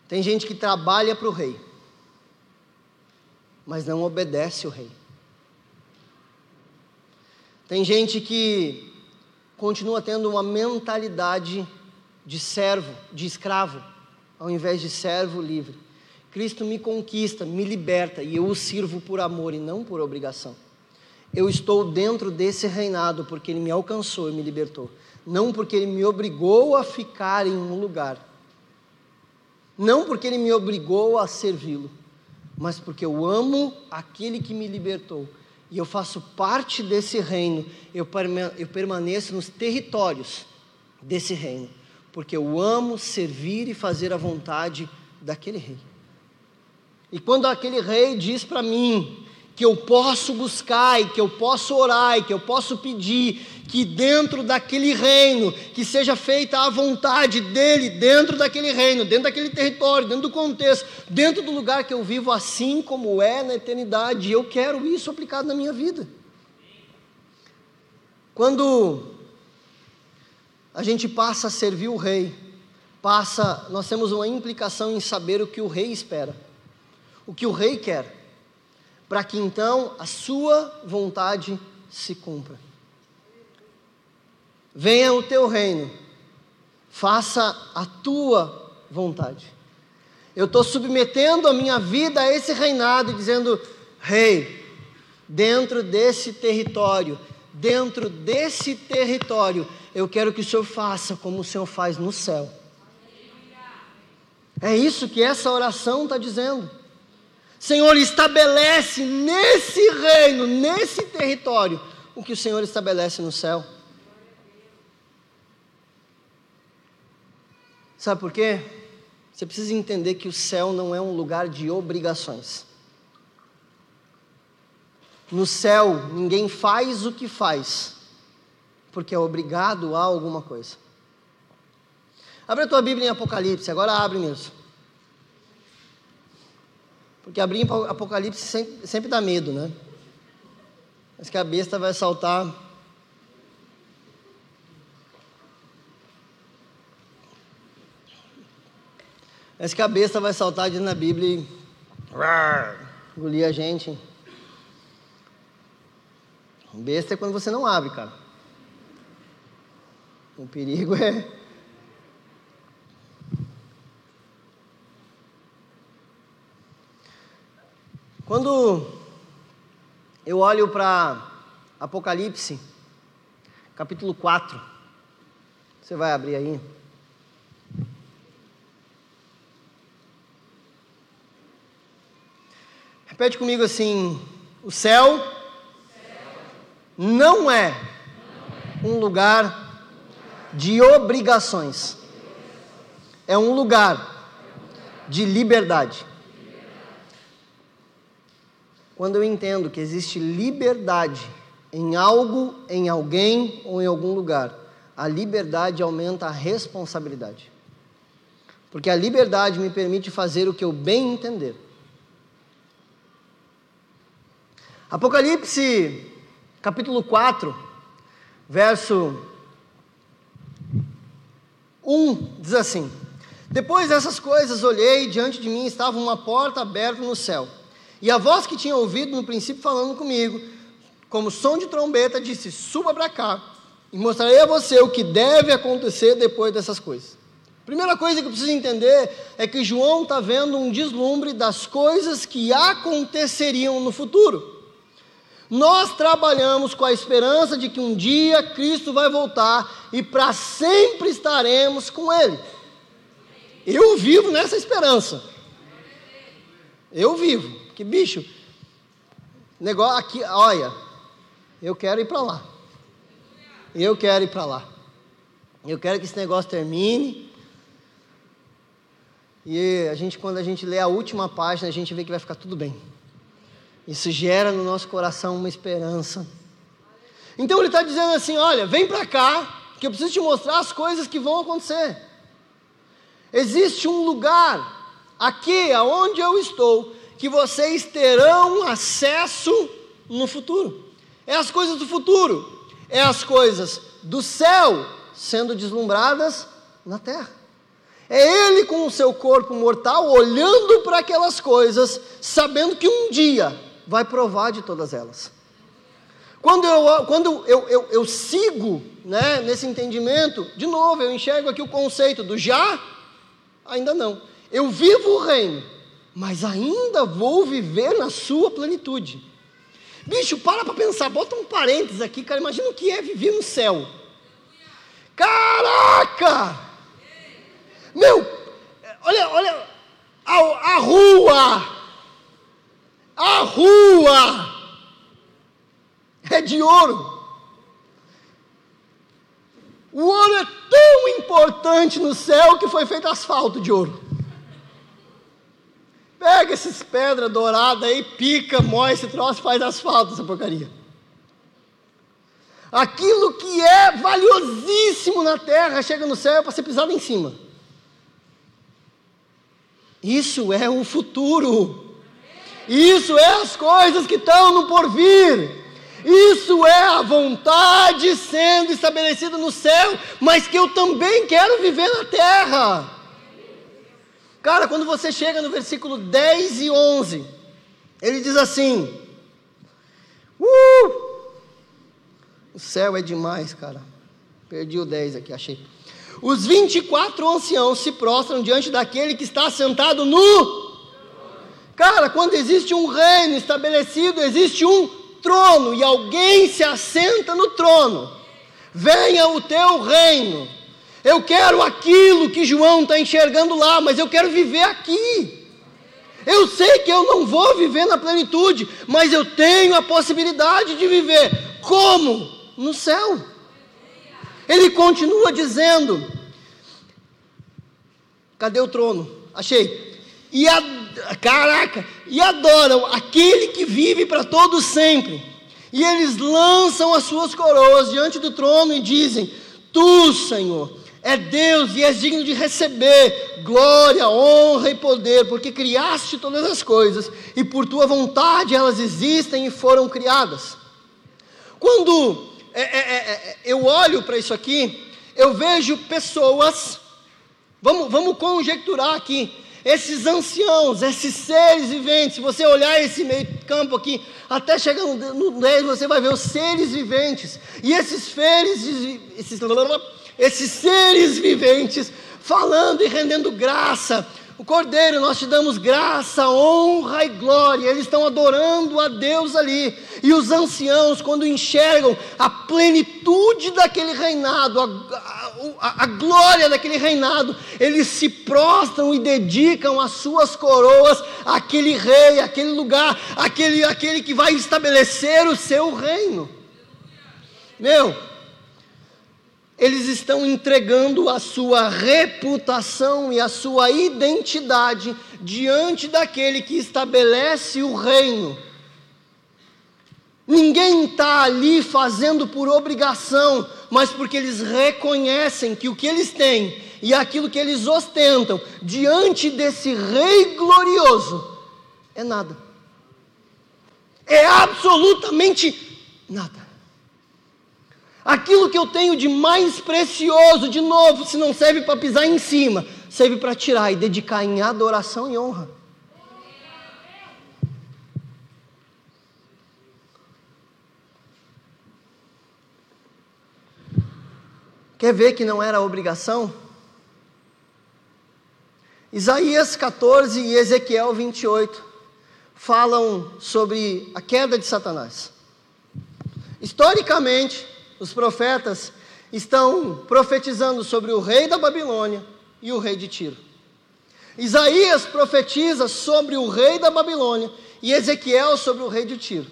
Speaker 1: Tem gente que trabalha para o rei, mas não obedece o rei. Tem gente que continua tendo uma mentalidade de servo, de escravo, ao invés de servo livre. Cristo me conquista, me liberta e eu o sirvo por amor e não por obrigação. Eu estou dentro desse reinado porque ele me alcançou e me libertou, não porque ele me obrigou a ficar em um lugar não porque ele me obrigou a servi-lo, mas porque eu amo aquele que me libertou. E eu faço parte desse reino, eu permaneço nos territórios desse reino, porque eu amo servir e fazer a vontade daquele rei. E quando aquele rei diz para mim, que eu posso buscar e que eu posso orar e que eu posso pedir que dentro daquele reino, que seja feita a vontade dele dentro daquele reino, dentro daquele território, dentro do contexto, dentro do lugar que eu vivo, assim como é na eternidade. Eu quero isso aplicado na minha vida. Quando a gente passa a servir o rei, passa, nós temos uma implicação em saber o que o rei espera, o que o rei quer para que então a sua vontade se cumpra. Venha o teu reino, faça a tua vontade. Eu estou submetendo a minha vida a esse reinado dizendo: Rei, dentro desse território, dentro desse território, eu quero que o Senhor faça como o Senhor faz no céu. É isso que essa oração está dizendo. Senhor, estabelece nesse reino, nesse território, o que o Senhor estabelece no céu. Sabe por quê? Você precisa entender que o céu não é um lugar de obrigações. No céu, ninguém faz o que faz, porque é obrigado a alguma coisa. Abre a tua Bíblia em Apocalipse, agora abre mesmo. Porque abrir em Apocalipse sempre, sempre dá medo, né? Mas que a besta vai saltar. Mas que a besta vai saltar dentro da Bíblia e engolir a gente. Besta é quando você não abre, cara. O perigo é Quando eu olho para Apocalipse, capítulo 4, você vai abrir aí. Repete comigo assim: o céu não é um lugar de obrigações, é um lugar de liberdade. Quando eu entendo que existe liberdade em algo, em alguém ou em algum lugar, a liberdade aumenta a responsabilidade. Porque a liberdade me permite fazer o que eu bem entender. Apocalipse, capítulo 4, verso 1, diz assim: Depois dessas coisas olhei, diante de mim estava uma porta aberta no céu. E a voz que tinha ouvido no princípio falando comigo, como som de trombeta, disse: Suba para cá e mostrarei a você o que deve acontecer depois dessas coisas. Primeira coisa que eu preciso entender é que João está vendo um deslumbre das coisas que aconteceriam no futuro. Nós trabalhamos com a esperança de que um dia Cristo vai voltar e para sempre estaremos com Ele. Eu vivo nessa esperança. Eu vivo. Que bicho, negócio aqui, olha, eu quero ir para lá. Eu quero ir para lá. Eu quero que esse negócio termine. E a gente, quando a gente lê a última página, a gente vê que vai ficar tudo bem. Isso gera no nosso coração uma esperança. Então ele está dizendo assim: olha, vem para cá, que eu preciso te mostrar as coisas que vão acontecer. Existe um lugar aqui, aonde eu estou, que vocês terão acesso no futuro. É as coisas do futuro, é as coisas do céu sendo deslumbradas na terra. É ele com o seu corpo mortal olhando para aquelas coisas, sabendo que um dia vai provar de todas elas. Quando eu, quando eu, eu, eu sigo né, nesse entendimento, de novo, eu enxergo aqui o conceito do já, ainda não. Eu vivo o reino, mas ainda vou viver na sua plenitude. Bicho, para para pensar, bota um parênteses aqui, cara. Imagina o que é viver no céu. Caraca! Meu, olha, olha, a, a rua, a rua é de ouro. O ouro é tão importante no céu que foi feito asfalto de ouro. Pega essas pedras douradas aí, pica, moe esse troço, faz asfalto, essa porcaria. Aquilo que é valiosíssimo na terra chega no céu para ser pisado em cima. Isso é o futuro. Isso é as coisas que estão no porvir. Isso é a vontade sendo estabelecida no céu, mas que eu também quero viver na terra. Cara, quando você chega no versículo 10 e 11, ele diz assim: Uh! O céu é demais, cara. Perdi o 10 aqui, achei. Os 24 anciãos se prostram diante daquele que está sentado no. Cara, quando existe um reino estabelecido, existe um trono e alguém se assenta no trono. venha o teu reino. Eu quero aquilo que João está enxergando lá, mas eu quero viver aqui. Eu sei que eu não vou viver na plenitude, mas eu tenho a possibilidade de viver. Como? No céu. Ele continua dizendo: Cadê o trono? Achei. E a, caraca, e adoram aquele que vive para todos sempre. E eles lançam as suas coroas diante do trono e dizem: Tu, Senhor, é Deus e és digno de receber glória, honra e poder, porque criaste todas as coisas e por tua vontade elas existem e foram criadas. Quando é, é, é, é eu olho para isso aqui, eu vejo pessoas, vamos, vamos conjecturar aqui, esses anciãos, esses seres viventes, se você olhar esse meio campo aqui, até chegar no 10, você vai ver os seres viventes, e esses seres, esses esses seres viventes falando e rendendo graça. O Cordeiro, nós te damos graça, honra e glória. Eles estão adorando a Deus ali. E os anciãos, quando enxergam a plenitude daquele reinado, a, a, a glória daquele reinado, eles se prostram e dedicam as suas coroas àquele rei, àquele lugar, àquele, àquele que vai estabelecer o seu reino. Meu, eles estão entregando a sua reputação e a sua identidade diante daquele que estabelece o reino. Ninguém está ali fazendo por obrigação, mas porque eles reconhecem que o que eles têm e aquilo que eles ostentam diante desse Rei glorioso é nada. É absolutamente nada. Aquilo que eu tenho de mais precioso, de novo, se não serve para pisar em cima, serve para tirar e dedicar em adoração e honra. Quer ver que não era obrigação? Isaías 14 e Ezequiel 28 falam sobre a queda de Satanás. Historicamente, os profetas estão profetizando sobre o rei da Babilônia e o rei de Tiro. Isaías profetiza sobre o rei da Babilônia e Ezequiel sobre o rei de Tiro.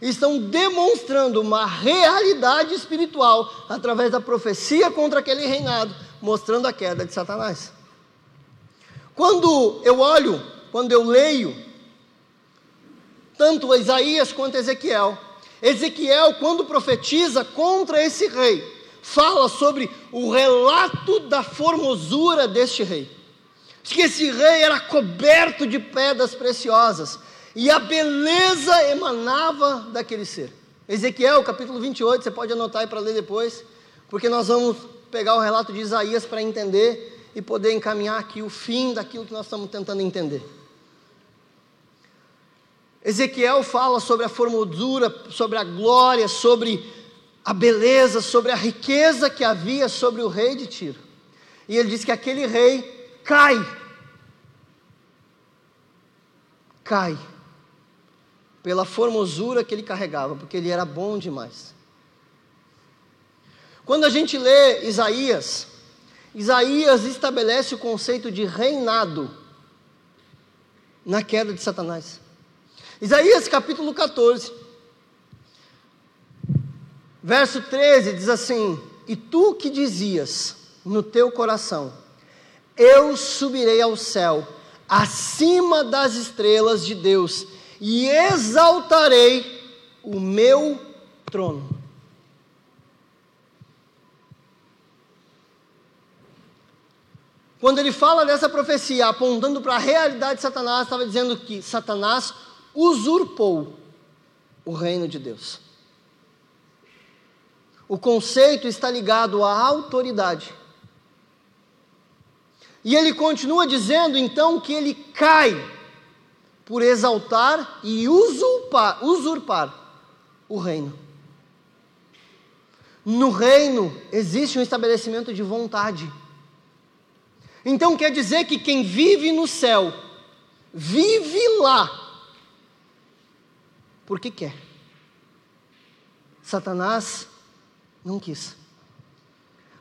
Speaker 1: Estão demonstrando uma realidade espiritual através da profecia contra aquele reinado, mostrando a queda de Satanás. Quando eu olho, quando eu leio, tanto Isaías quanto Ezequiel, Ezequiel, quando profetiza contra esse rei, fala sobre o relato da formosura deste rei. Diz que esse rei era coberto de pedras preciosas e a beleza emanava daquele ser. Ezequiel, capítulo 28, você pode anotar aí para ler depois, porque nós vamos pegar o relato de Isaías para entender e poder encaminhar aqui o fim daquilo que nós estamos tentando entender. Ezequiel fala sobre a formosura, sobre a glória, sobre a beleza, sobre a riqueza que havia sobre o rei de Tiro. E ele diz que aquele rei cai. Cai. Pela formosura que ele carregava, porque ele era bom demais. Quando a gente lê Isaías, Isaías estabelece o conceito de reinado na queda de Satanás. Isaías capítulo 14, verso 13 diz assim: E tu que dizias no teu coração, eu subirei ao céu, acima das estrelas de Deus, e exaltarei o meu trono. Quando ele fala dessa profecia, apontando para a realidade de Satanás, estava dizendo que Satanás usurpou o reino de Deus. O conceito está ligado à autoridade. E ele continua dizendo então que ele cai por exaltar e usurpar, usurpar o reino. No reino existe um estabelecimento de vontade. Então quer dizer que quem vive no céu, vive lá porque quer. Satanás não quis.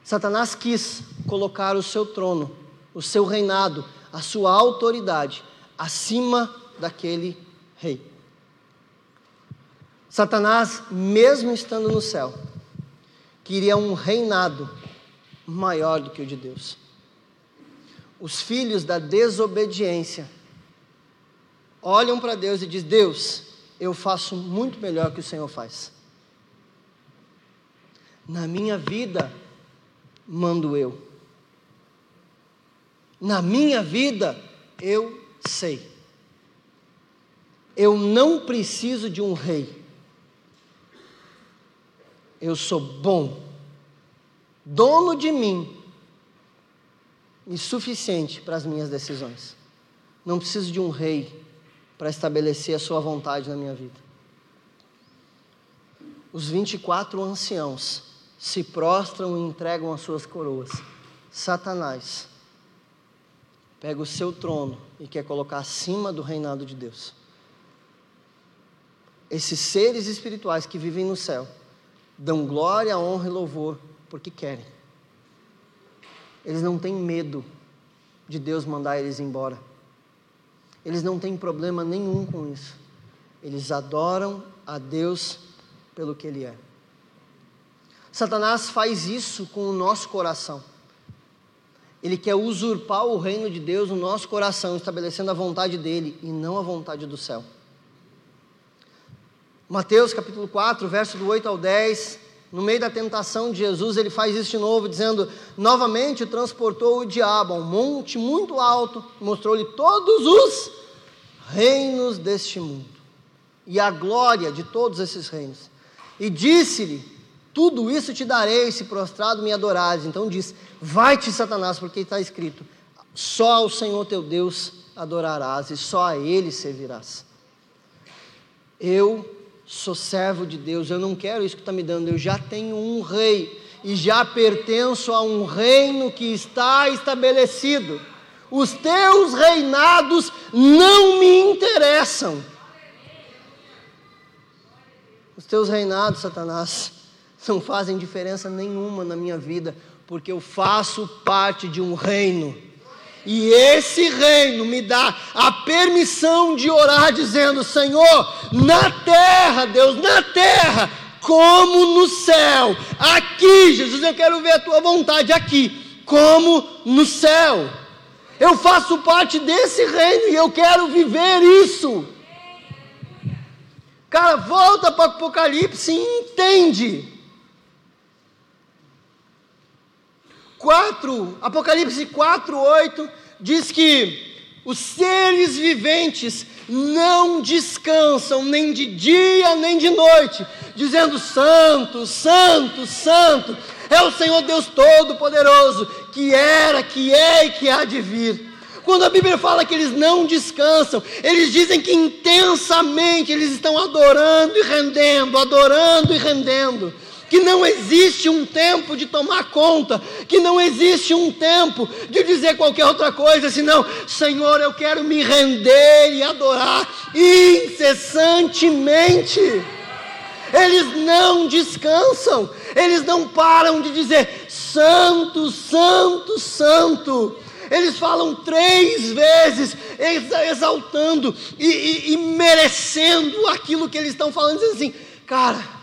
Speaker 1: Satanás quis colocar o seu trono, o seu reinado, a sua autoridade acima daquele rei. Satanás, mesmo estando no céu, queria um reinado maior do que o de Deus. Os filhos da desobediência olham para Deus e dizem: Deus, eu faço muito melhor que o Senhor faz. Na minha vida, mando eu. Na minha vida, eu sei. Eu não preciso de um rei. Eu sou bom, dono de mim e suficiente para as minhas decisões. Não preciso de um rei para estabelecer a sua vontade na minha vida. Os 24 anciãos se prostram e entregam as suas coroas. Satanás pega o seu trono e quer colocar acima do reinado de Deus. Esses seres espirituais que vivem no céu dão glória, honra e louvor porque querem. Eles não têm medo de Deus mandar eles embora. Eles não têm problema nenhum com isso. Eles adoram a Deus pelo que Ele é. Satanás faz isso com o nosso coração. Ele quer usurpar o reino de Deus no nosso coração, estabelecendo a vontade dele e não a vontade do céu. Mateus capítulo 4, verso do 8 ao 10, no meio da tentação de Jesus, ele faz isso de novo, dizendo: Novamente transportou o diabo a um monte muito alto, mostrou-lhe todos os reinos deste mundo e a glória de todos esses reinos. E disse-lhe: Tudo isso te darei se prostrado me adorares. Então diz: Vai-te, Satanás, porque está escrito: Só ao Senhor teu Deus adorarás e só a Ele servirás. Eu sou servo de Deus, eu não quero isso que está me dando, eu já tenho um rei e já pertenço a um reino que está estabelecido. Os teus reinados não me interessam. Os teus reinados, Satanás, não fazem diferença nenhuma na minha vida, porque eu faço parte de um reino. E esse reino me dá a permissão de orar, dizendo: Senhor, na terra, Deus, na terra, como no céu, aqui, Jesus, eu quero ver a tua vontade aqui, como no céu. Eu faço parte desse reino e eu quero viver isso. Cara, volta para o Apocalipse e entende. 4, Apocalipse 4, 8, diz que os seres viventes não descansam nem de dia nem de noite, dizendo: Santo, Santo, Santo é o Senhor Deus Todo-Poderoso, que era, que é e que há de vir. Quando a Bíblia fala que eles não descansam, eles dizem que intensamente eles estão adorando e rendendo, adorando e rendendo. Que não existe um tempo de tomar conta, que não existe um tempo de dizer qualquer outra coisa, senão, Senhor, eu quero me render e adorar incessantemente. Eles não descansam, eles não param de dizer: Santo, Santo, Santo. Eles falam três vezes, exaltando e, e, e merecendo aquilo que eles estão falando, dizendo assim, cara,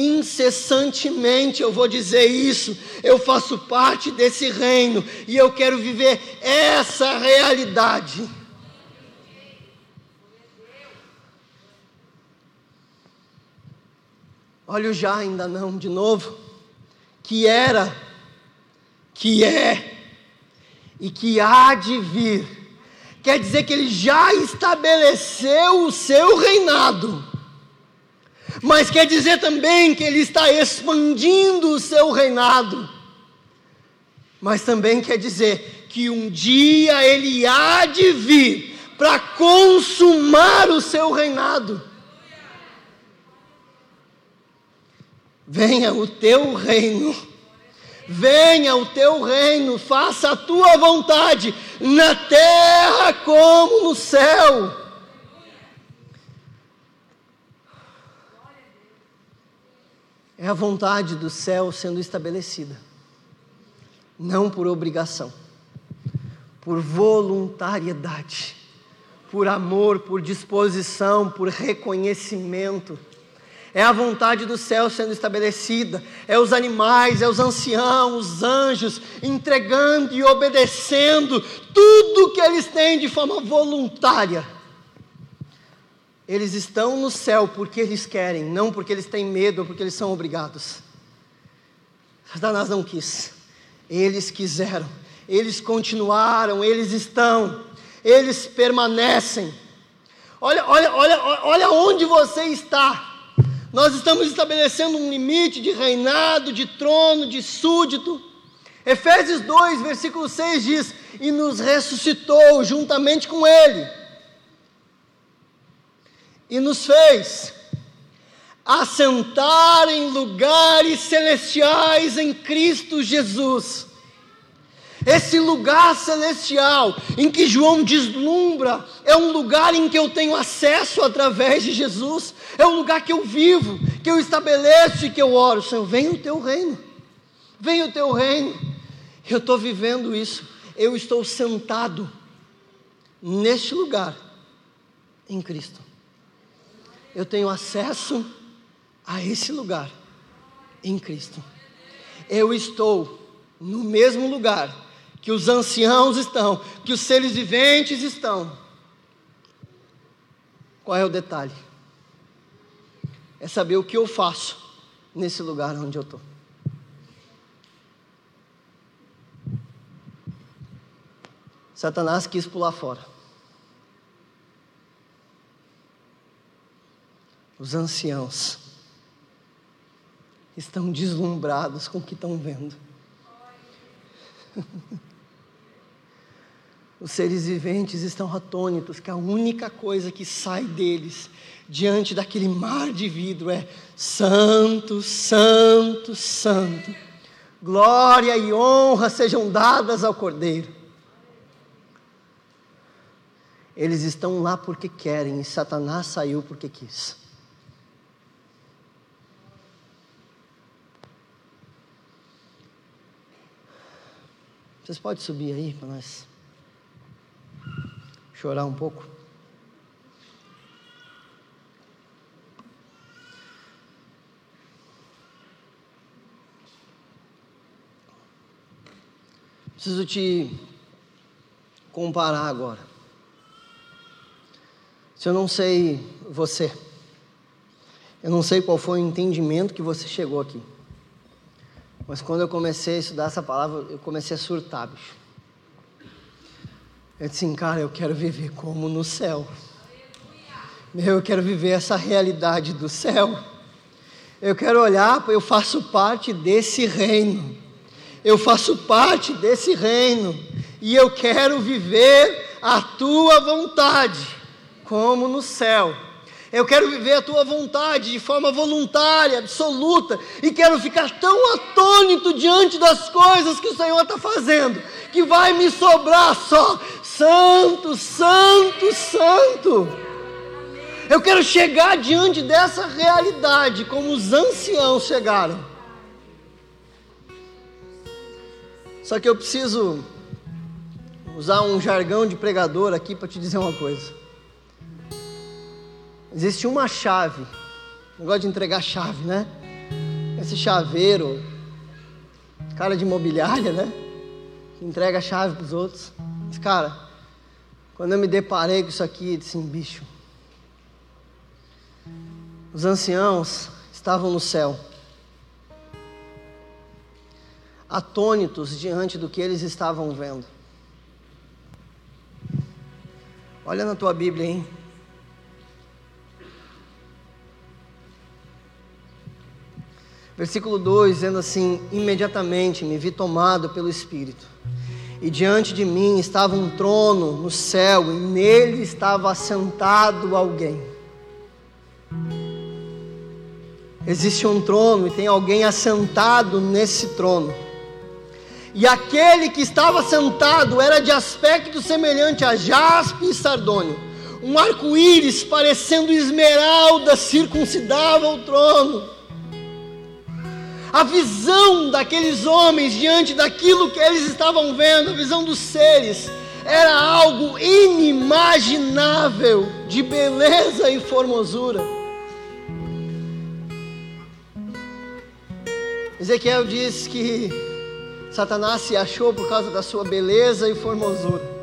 Speaker 1: incessantemente eu vou dizer isso, eu faço parte desse reino e eu quero viver essa realidade. Olha o já ainda não de novo. Que era, que é e que há de vir. Quer dizer que ele já estabeleceu o seu reinado. Mas quer dizer também que ele está expandindo o seu reinado. Mas também quer dizer que um dia ele há de vir para consumar o seu reinado. venha o teu reino. Venha o teu reino, faça a tua vontade, na terra como no céu. É a vontade do céu sendo estabelecida. não por obrigação, por voluntariedade, por amor, por disposição, por reconhecimento. É a vontade do céu sendo estabelecida, é os animais, é os anciãos, os anjos entregando e obedecendo tudo que eles têm de forma voluntária. Eles estão no céu porque eles querem, não porque eles têm medo ou porque eles são obrigados. Satanás não quis. Eles quiseram, eles continuaram, eles estão, eles permanecem. Olha, olha, olha, olha onde você está. Nós estamos estabelecendo um limite de reinado, de trono, de súdito. Efésios 2, versículo 6 diz: E nos ressuscitou juntamente com Ele, e nos fez assentar em lugares celestiais em Cristo Jesus. Esse lugar celestial em que João deslumbra é um lugar em que eu tenho acesso através de Jesus, é um lugar que eu vivo, que eu estabeleço e que eu oro. Senhor, venha o teu reino, venha o teu reino. Eu estou vivendo isso, eu estou sentado neste lugar em Cristo. Eu tenho acesso a esse lugar em Cristo. Eu estou no mesmo lugar que os anciãos estão, que os seres viventes estão. Qual é o detalhe? É saber o que eu faço nesse lugar onde eu estou. Satanás quis pular fora. Os anciãos estão deslumbrados com o que estão vendo. Os seres viventes estão atônitos que a única coisa que sai deles diante daquele mar de vidro é santo, santo, santo. Glória e honra sejam dadas ao Cordeiro. Eles estão lá porque querem e Satanás saiu porque quis. Vocês podem subir aí para nós chorar um pouco? Preciso te comparar agora. Se eu não sei você, eu não sei qual foi o entendimento que você chegou aqui. Mas quando eu comecei a estudar essa palavra, eu comecei a surtar, bicho. Eu disse assim, cara, eu quero viver como no céu. Meu, eu quero viver essa realidade do céu. Eu quero olhar, eu faço parte desse reino. Eu faço parte desse reino. E eu quero viver a tua vontade, como no céu. Eu quero viver a tua vontade de forma voluntária, absoluta, e quero ficar tão atônito diante das coisas que o Senhor está fazendo, que vai me sobrar só Santo, Santo, Santo. Eu quero chegar diante dessa realidade, como os anciãos chegaram. Só que eu preciso usar um jargão de pregador aqui para te dizer uma coisa. Existe uma chave. Gosto de entregar chave, né? Esse chaveiro, cara de imobiliária, né? Que entrega a chave para os outros. Mas, cara, quando eu me deparei com isso aqui, eu disse, assim, bicho. Os anciãos estavam no céu, atônitos diante do que eles estavam vendo. Olha na tua Bíblia, hein? Versículo 2 dizendo assim: Imediatamente me vi tomado pelo Espírito, e diante de mim estava um trono no céu, e nele estava assentado alguém. Existe um trono e tem alguém assentado nesse trono. E aquele que estava sentado era de aspecto semelhante a jaspe e sardônio. Um arco-íris parecendo esmeralda circuncidava o trono A visão daqueles homens diante daquilo que eles estavam vendo, a visão dos seres, era algo inimaginável de beleza e formosura. Ezequiel diz que Satanás se achou por causa da sua beleza e formosura.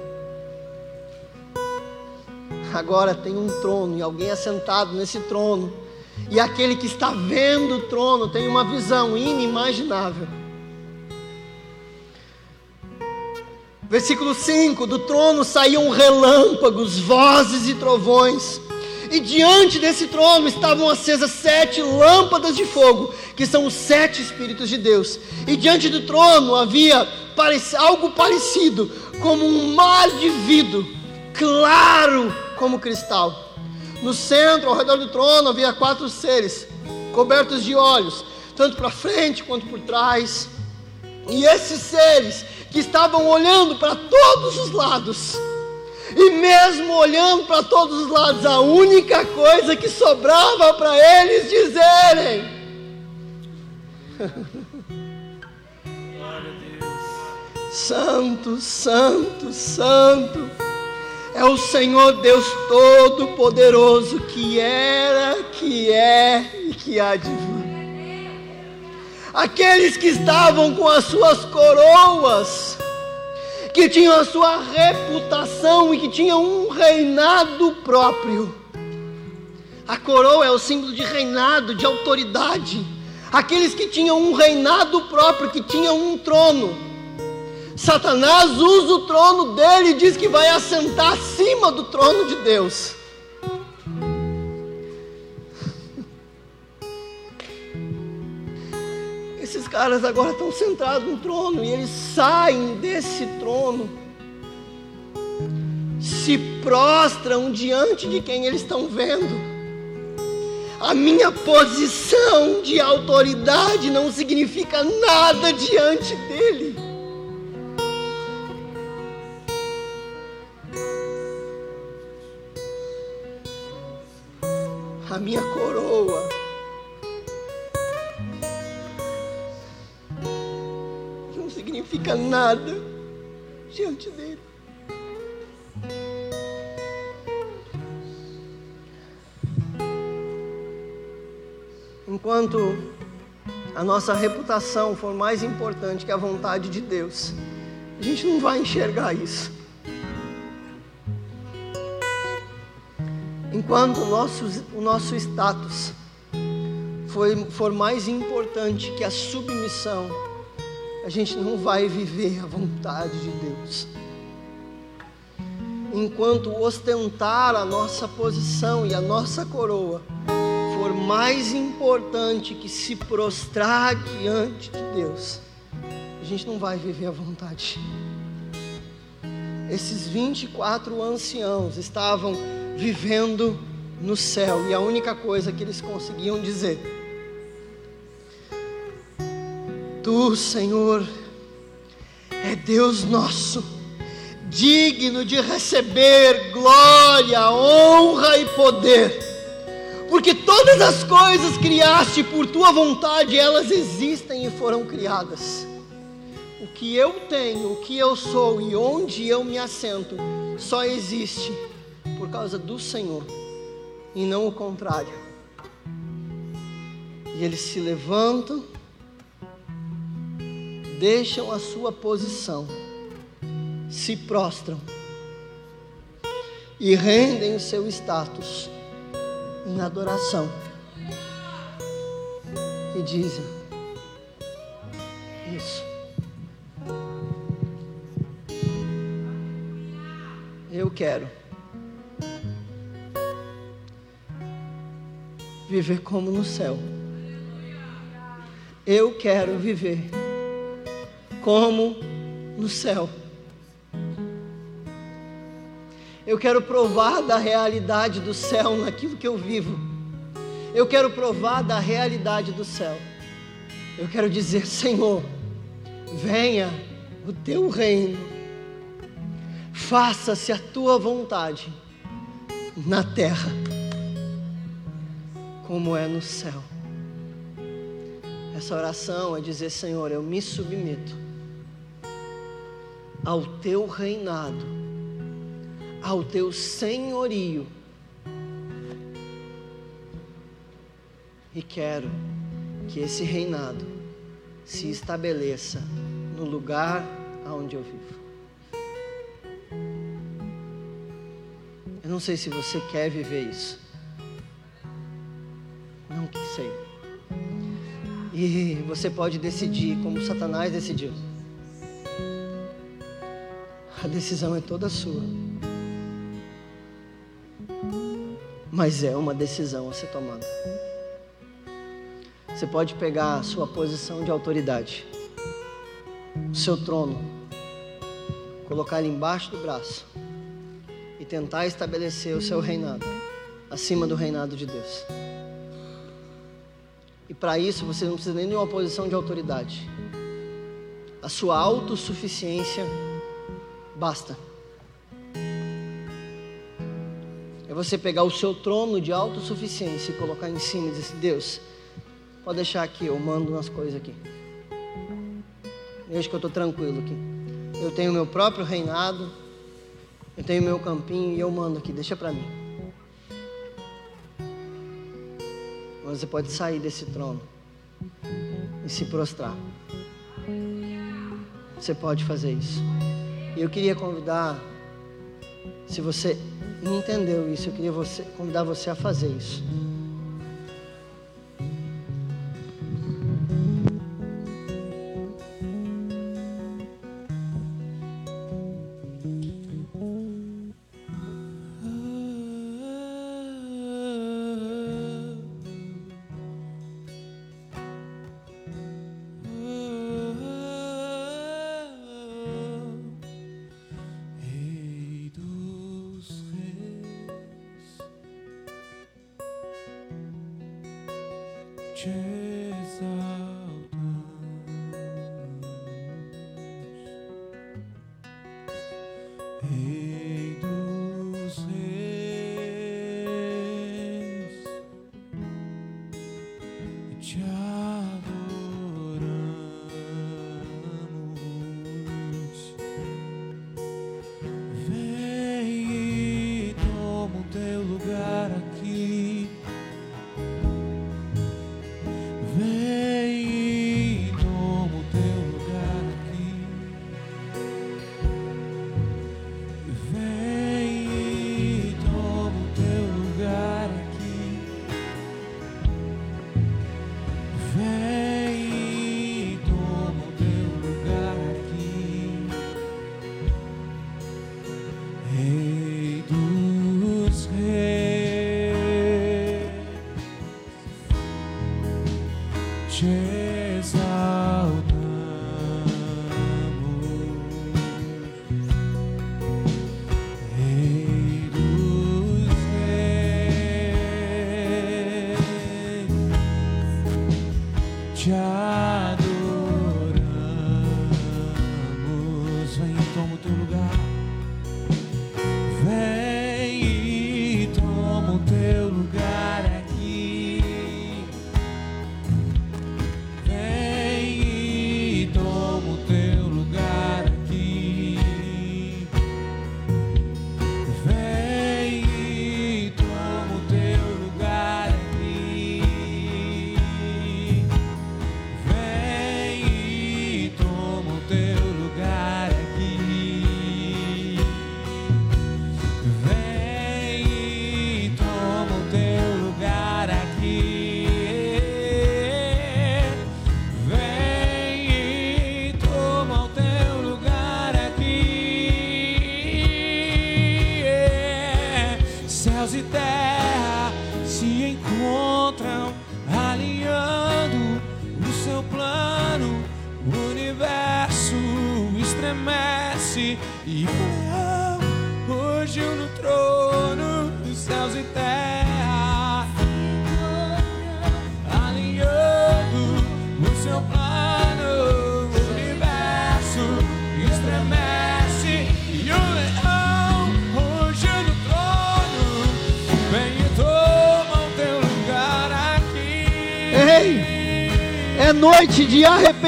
Speaker 1: Agora tem um trono e alguém assentado nesse trono. E aquele que está vendo o trono tem uma visão inimaginável. Versículo 5: Do trono saíam relâmpagos, vozes e trovões. E diante desse trono estavam acesas sete lâmpadas de fogo, que são os sete Espíritos de Deus. E diante do trono havia algo parecido, como um mar de vidro, claro como cristal. No centro, ao redor do trono, havia quatro seres, cobertos de olhos, tanto para frente quanto por trás. E esses seres que estavam olhando para todos os lados, e mesmo olhando para todos os lados, a única coisa que sobrava para eles dizerem: Santo, Santo, Santo, é o Senhor Deus Todo-Poderoso que era, que é e que há de vir. Aqueles que estavam com as suas coroas, que tinham a sua reputação e que tinham um reinado próprio. A coroa é o símbolo de reinado, de autoridade. Aqueles que tinham um reinado próprio, que tinham um trono. Satanás usa o trono dele e diz que vai assentar acima do trono de Deus. caras agora estão sentados no trono e eles saem desse trono, se prostram diante de quem eles estão vendo. A minha posição de autoridade não significa nada diante dele. Nada diante dele. Enquanto a nossa reputação for mais importante que a vontade de Deus, a gente não vai enxergar isso. Enquanto o nosso, o nosso status for, for mais importante que a submissão a gente não vai viver a vontade de Deus. Enquanto ostentar a nossa posição e a nossa coroa for mais importante que se prostrar diante de Deus, a gente não vai viver a vontade. Esses 24 anciãos estavam vivendo no céu e a única coisa que eles conseguiam dizer Tu, Senhor, é Deus nosso, digno de receber glória, honra e poder, porque todas as coisas criaste por tua vontade, elas existem e foram criadas. O que eu tenho, o que eu sou e onde eu me assento, só existe por causa do Senhor e não o contrário. E eles se levantam deixam a sua posição, se prostram e rendem o seu status em adoração e dizem: Isso. Eu quero viver como no céu. Eu quero viver como no céu. Eu quero provar da realidade do céu naquilo que eu vivo. Eu quero provar da realidade do céu. Eu quero dizer, Senhor, venha o teu reino, faça-se a tua vontade na terra, como é no céu.
Speaker 2: Essa oração é dizer: Senhor, eu me submeto ao teu reinado, ao teu senhorio. E quero que esse reinado se estabeleça no lugar onde eu vivo. Eu não sei se você quer viver isso. Não sei. E você pode decidir como Satanás decidiu. A decisão é toda sua. Mas é uma decisão a ser tomada. Você pode pegar a sua posição de autoridade, o seu trono, colocar ele embaixo do braço e tentar estabelecer o seu reinado acima do reinado de Deus. E para isso você não precisa nem de uma posição de autoridade. A sua autossuficiência basta. É você pegar o seu trono de autossuficiência e colocar em cima e dizer assim, Deus, pode deixar aqui, eu mando umas coisas aqui. Veja que eu estou tranquilo aqui. Eu tenho meu próprio reinado, eu tenho meu campinho e eu mando aqui, deixa para mim. Você pode sair desse trono e se prostrar. Você pode fazer isso. E eu queria convidar, se você entendeu isso, eu queria você, convidar você a fazer isso.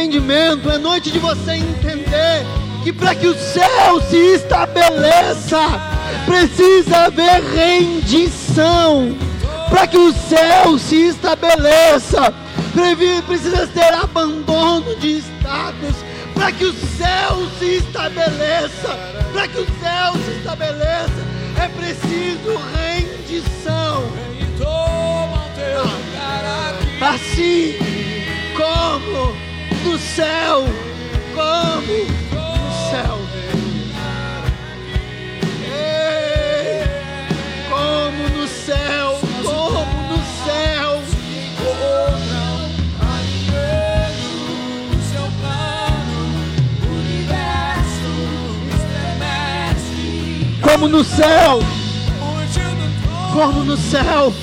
Speaker 1: De arrependimento, é noite de você entender que para que o céu se estabeleça, precisa haver rendição. Para que o céu se estabeleça, precisa ter abandono de status. Para que o céu se estabeleça, para que o céu se estabeleça, é preciso rendição. Assim como no céu, como? No céu. Como no céu, como no céu. Como no céu, como no céu,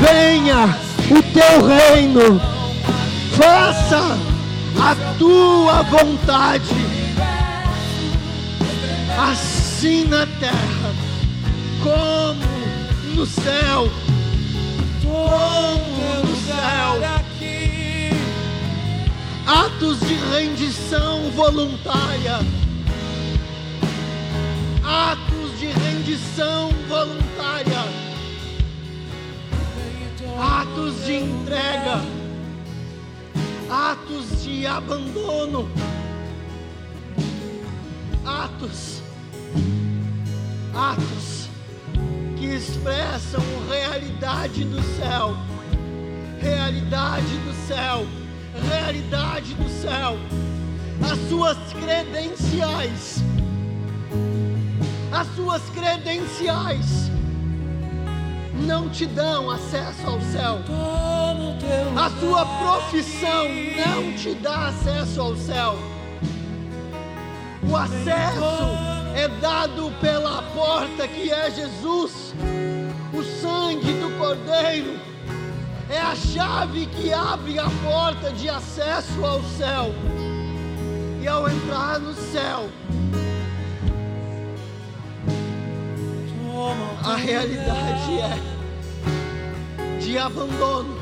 Speaker 1: venha o teu reino, faça a tua vontade, assim na terra, como no céu, como no céu. Atos de rendição voluntária, atos de rendição voluntária. Atos de entrega, atos de abandono, atos, atos que expressam realidade do céu, realidade do céu, realidade do céu, as suas credenciais, as suas credenciais não te dão acesso ao céu. A sua profissão não te dá acesso ao céu. O acesso é dado pela porta que é Jesus, o sangue do Cordeiro. É a chave que abre a porta de acesso ao céu. E ao entrar no céu, a realidade é de abandono,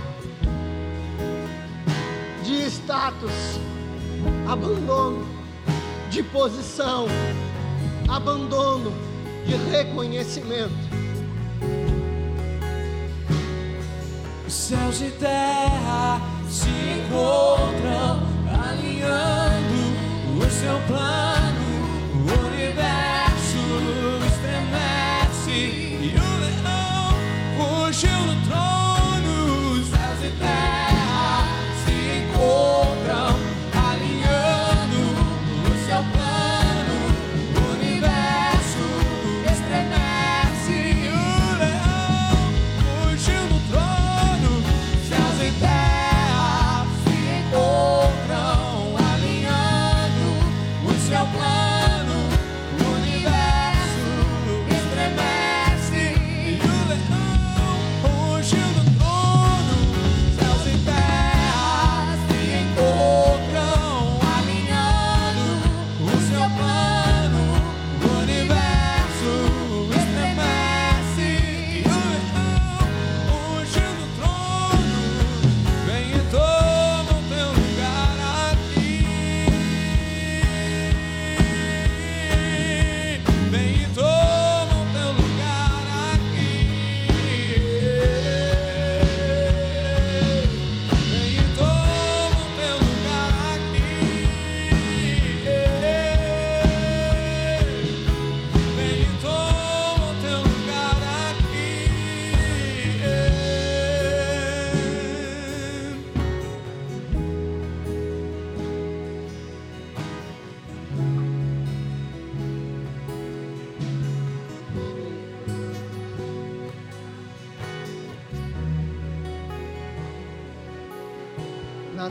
Speaker 1: de status, abandono de posição, abandono de reconhecimento.
Speaker 2: Céus e terra se encontram alinhando o seu plano, shield and throne.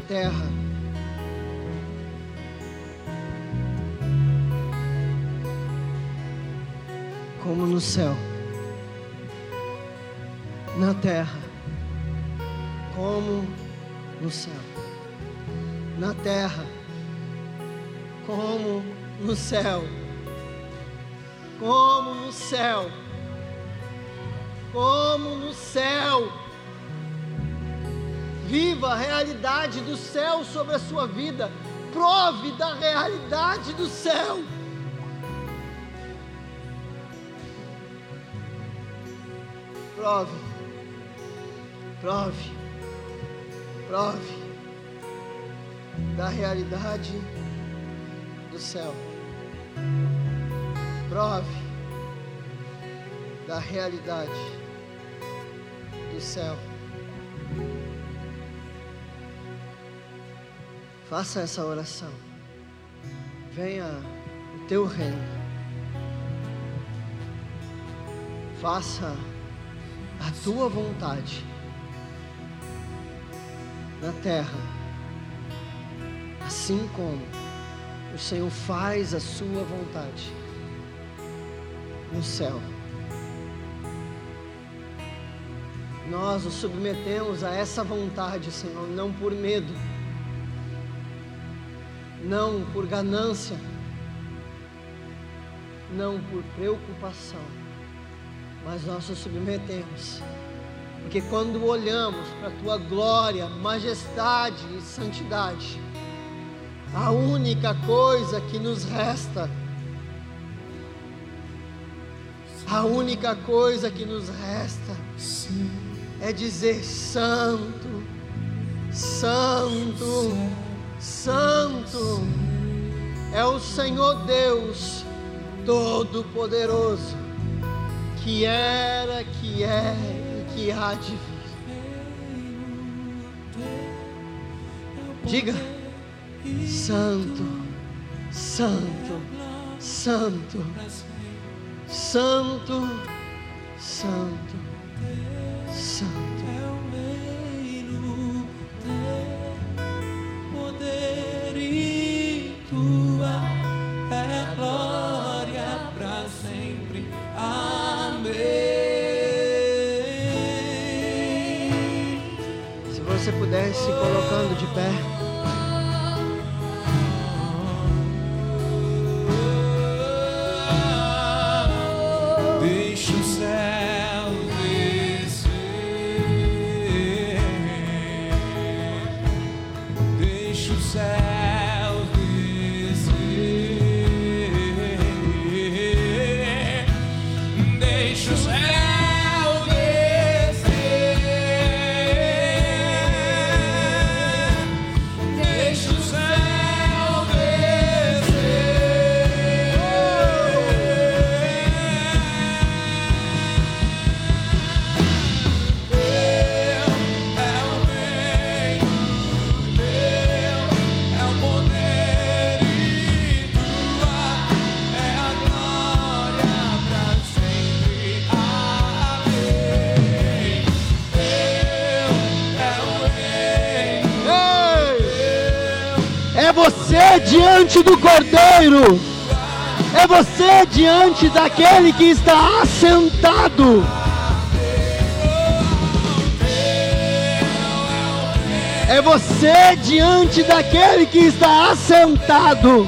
Speaker 1: Terra. Como no céu, na terra, como no céu, na terra, como no céu,
Speaker 2: a realidade do céu sobre a sua vida. Prove da realidade do céu. Prove, prove, prove da realidade do céu. Prove da realidade do céu. Faça essa oração. Venha o teu reino. Faça a tua vontade na terra, assim como o Senhor faz a sua vontade no céu. Nós nos submetemos a essa vontade, Senhor, não por medo, não por ganância, não por preocupação, mas nós nos submetemos, porque quando olhamos para a tua glória, majestade e santidade, a única coisa que nos resta, a única coisa que nos resta é dizer: Santo, Santo, Santo, é o Senhor Deus Todo-Poderoso, que era, que é e que há de vir. Diga: Santo, Santo, Santo, Santo, Santo, Santo. Colocando de pé. Diante do Cordeiro. É você diante daquele que está assentado. É você diante daquele que está assentado.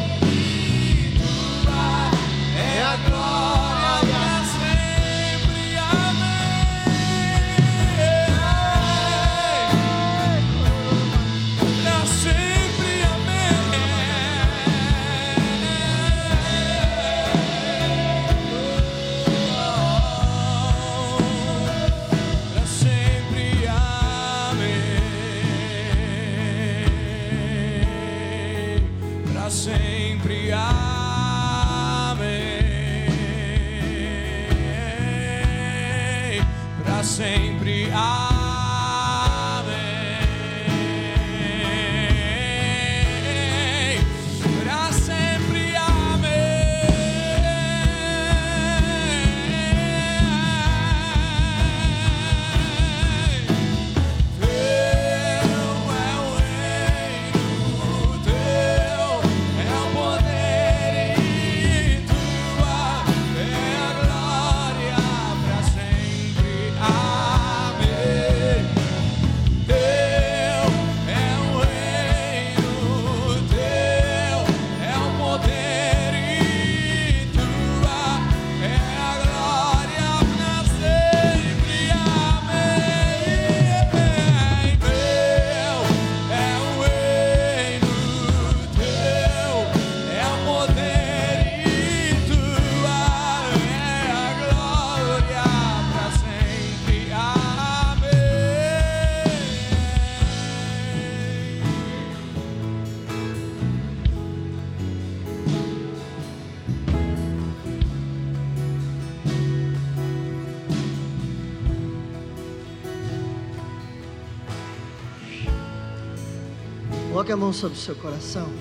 Speaker 3: A
Speaker 1: mão sobre o seu coração.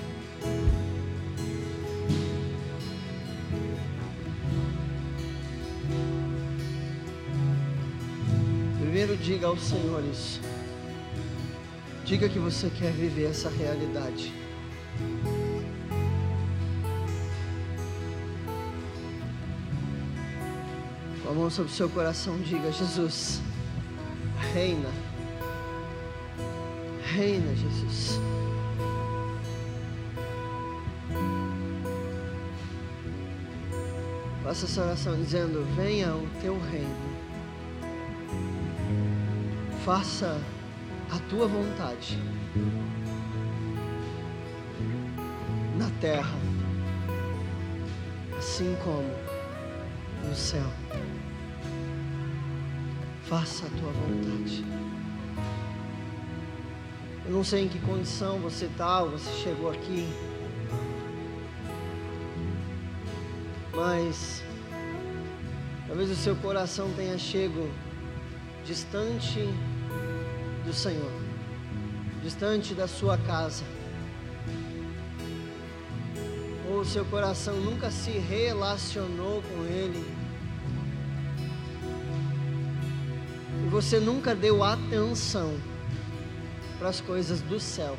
Speaker 1: Primeiro diga ao Senhor isso. Diga que você quer viver essa realidade. Com a mão sobre o seu coração, diga: Jesus, reina. Reina, Jesus. Faça essa oração dizendo: Venha o teu reino. Faça a tua vontade na terra, assim como no céu. Faça a tua vontade. Eu não sei em que condição você está, você chegou aqui. Mas talvez o seu coração tenha chego distante do Senhor, distante da sua casa. Ou o seu coração nunca se relacionou com Ele. E você nunca deu atenção para as coisas do céu.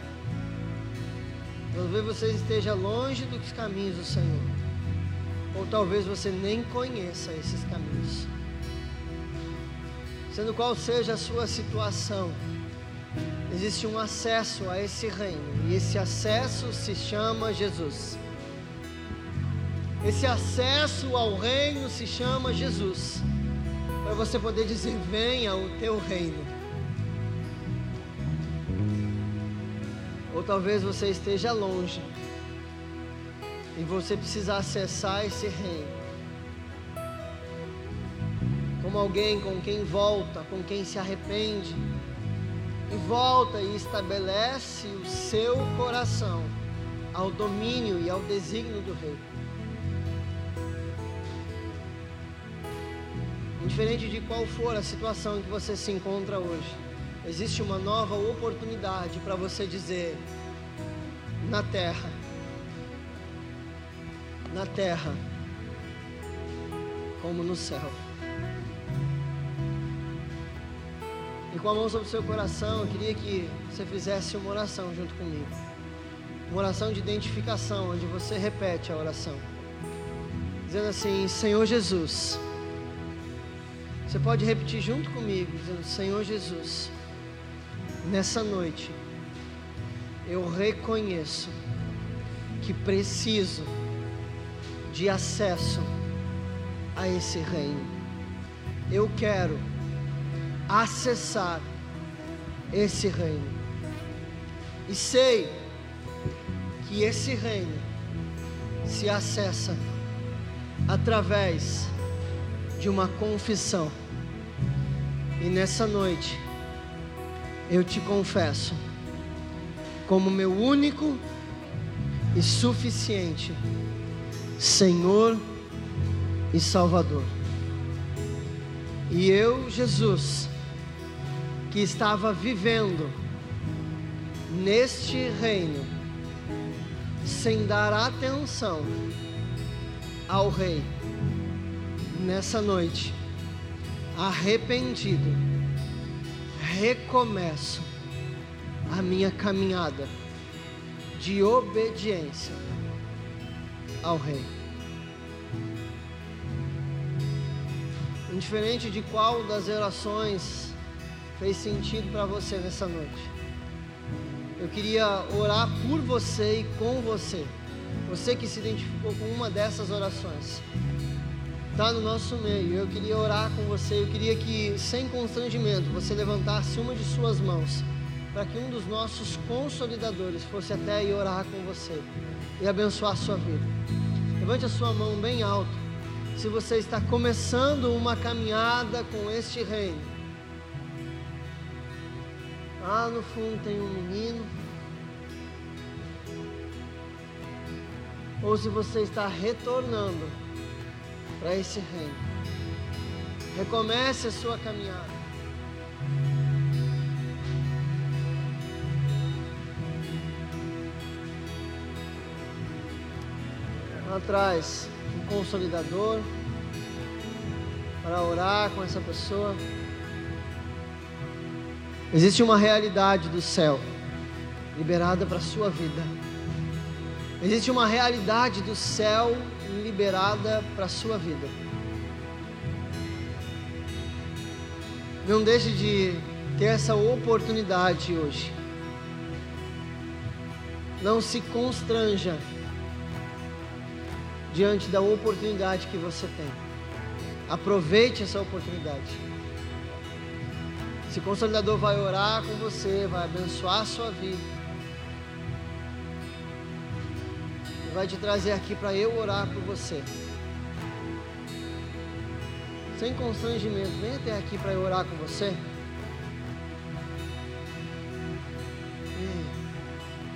Speaker 1: Talvez você esteja longe dos caminhos do Senhor. Ou talvez você nem conheça esses caminhos. Sendo qual seja a sua situação, existe um acesso a esse reino, e esse acesso se chama Jesus. Esse acesso ao reino se chama Jesus. Para você poder dizer: Venha o teu reino. Ou talvez você esteja longe e você precisa acessar esse reino. Como alguém com quem volta, com quem se arrepende e volta e estabelece o seu coração ao domínio e ao desígnio do rei. Indiferente de qual for a situação em que você se encontra hoje, existe uma nova oportunidade para você dizer: na terra, na terra, como no céu. E com a mão sobre o seu coração, eu queria que você fizesse uma oração junto comigo. Uma oração de identificação, onde você repete a oração. Dizendo assim: Senhor Jesus. Você pode repetir junto comigo, dizendo: Senhor Jesus, nessa noite, eu reconheço que preciso de acesso a esse reino. Eu quero acessar esse reino. E sei que esse reino se acessa através de uma confissão. E nessa noite eu te confesso como meu único e suficiente Senhor e Salvador. E eu, Jesus, que estava vivendo neste reino, sem dar atenção ao Rei, nessa noite, arrependido, recomeço a minha caminhada de obediência ao Rei. Indiferente de qual das orações fez sentido para você nessa noite. Eu queria orar por você e com você. Você que se identificou com uma dessas orações. Está no nosso meio. Eu queria orar com você. Eu queria que, sem constrangimento, você levantasse uma de suas mãos. Para que um dos nossos consolidadores fosse até e orar com você. E abençoar a sua vida. Levante a sua mão bem alto. Se você está começando uma caminhada com este reino Lá no fundo tem um menino. Ou se você está retornando para esse reino. Recomece a sua caminhada. Atrás um consolidador para orar com essa pessoa. Existe uma realidade do céu liberada para a sua vida. Existe uma realidade do céu liberada para a sua vida. Não deixe de ter essa oportunidade hoje. Não se constranja diante da oportunidade que você tem. Aproveite essa oportunidade. Esse consolidador vai orar com você, vai abençoar a sua vida. E vai te trazer aqui para eu orar por você. Sem constrangimento, vem até aqui para eu orar com você.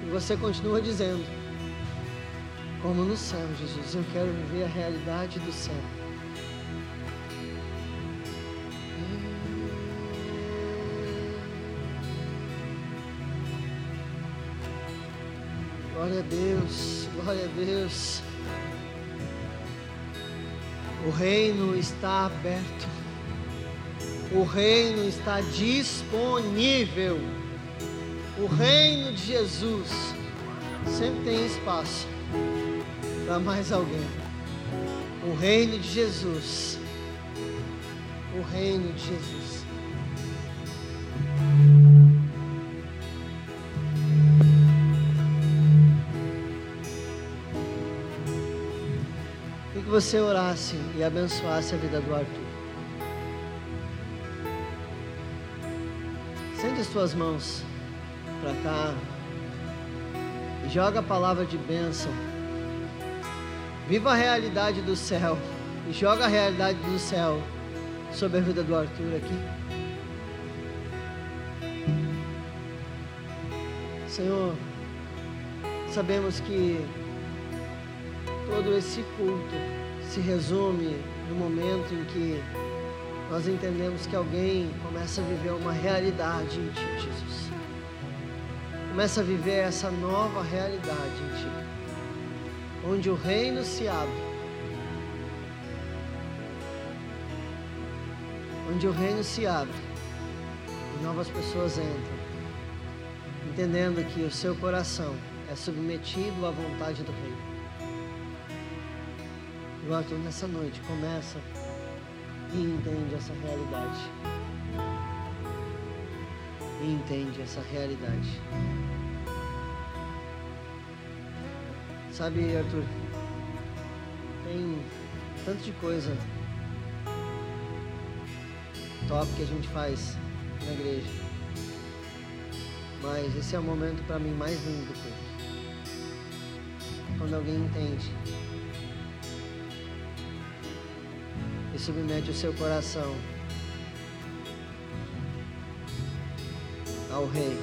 Speaker 1: E você continua dizendo: Como no céu, Jesus, eu quero viver a realidade do céu. Glória a Deus, glória a Deus. O reino está aberto. O reino está disponível. O reino de Jesus sempre tem espaço para mais alguém. O reino de Jesus. O reino de Jesus. que você orasse e abençoasse a vida do Arthur. Sente as suas mãos para cá e joga a palavra de bênção. Viva a realidade do céu e joga a realidade do céu sobre a vida do Arthur aqui. Senhor, sabemos que todo esse culto se resume no momento em que nós entendemos que alguém começa a viver uma realidade em Ti, Jesus. Começa a viver essa nova realidade em Ti, onde o reino se abre, onde o reino se abre e novas pessoas entram, entendendo que o seu coração é submetido à vontade do reino. Arthur, nessa noite, começa e entende essa realidade. E entende essa realidade. Sabe, Arthur, tem tanto de coisa top que a gente faz na igreja. Mas esse é o momento para mim mais lindo do. Quando alguém entende e submete o seu coração ao Rei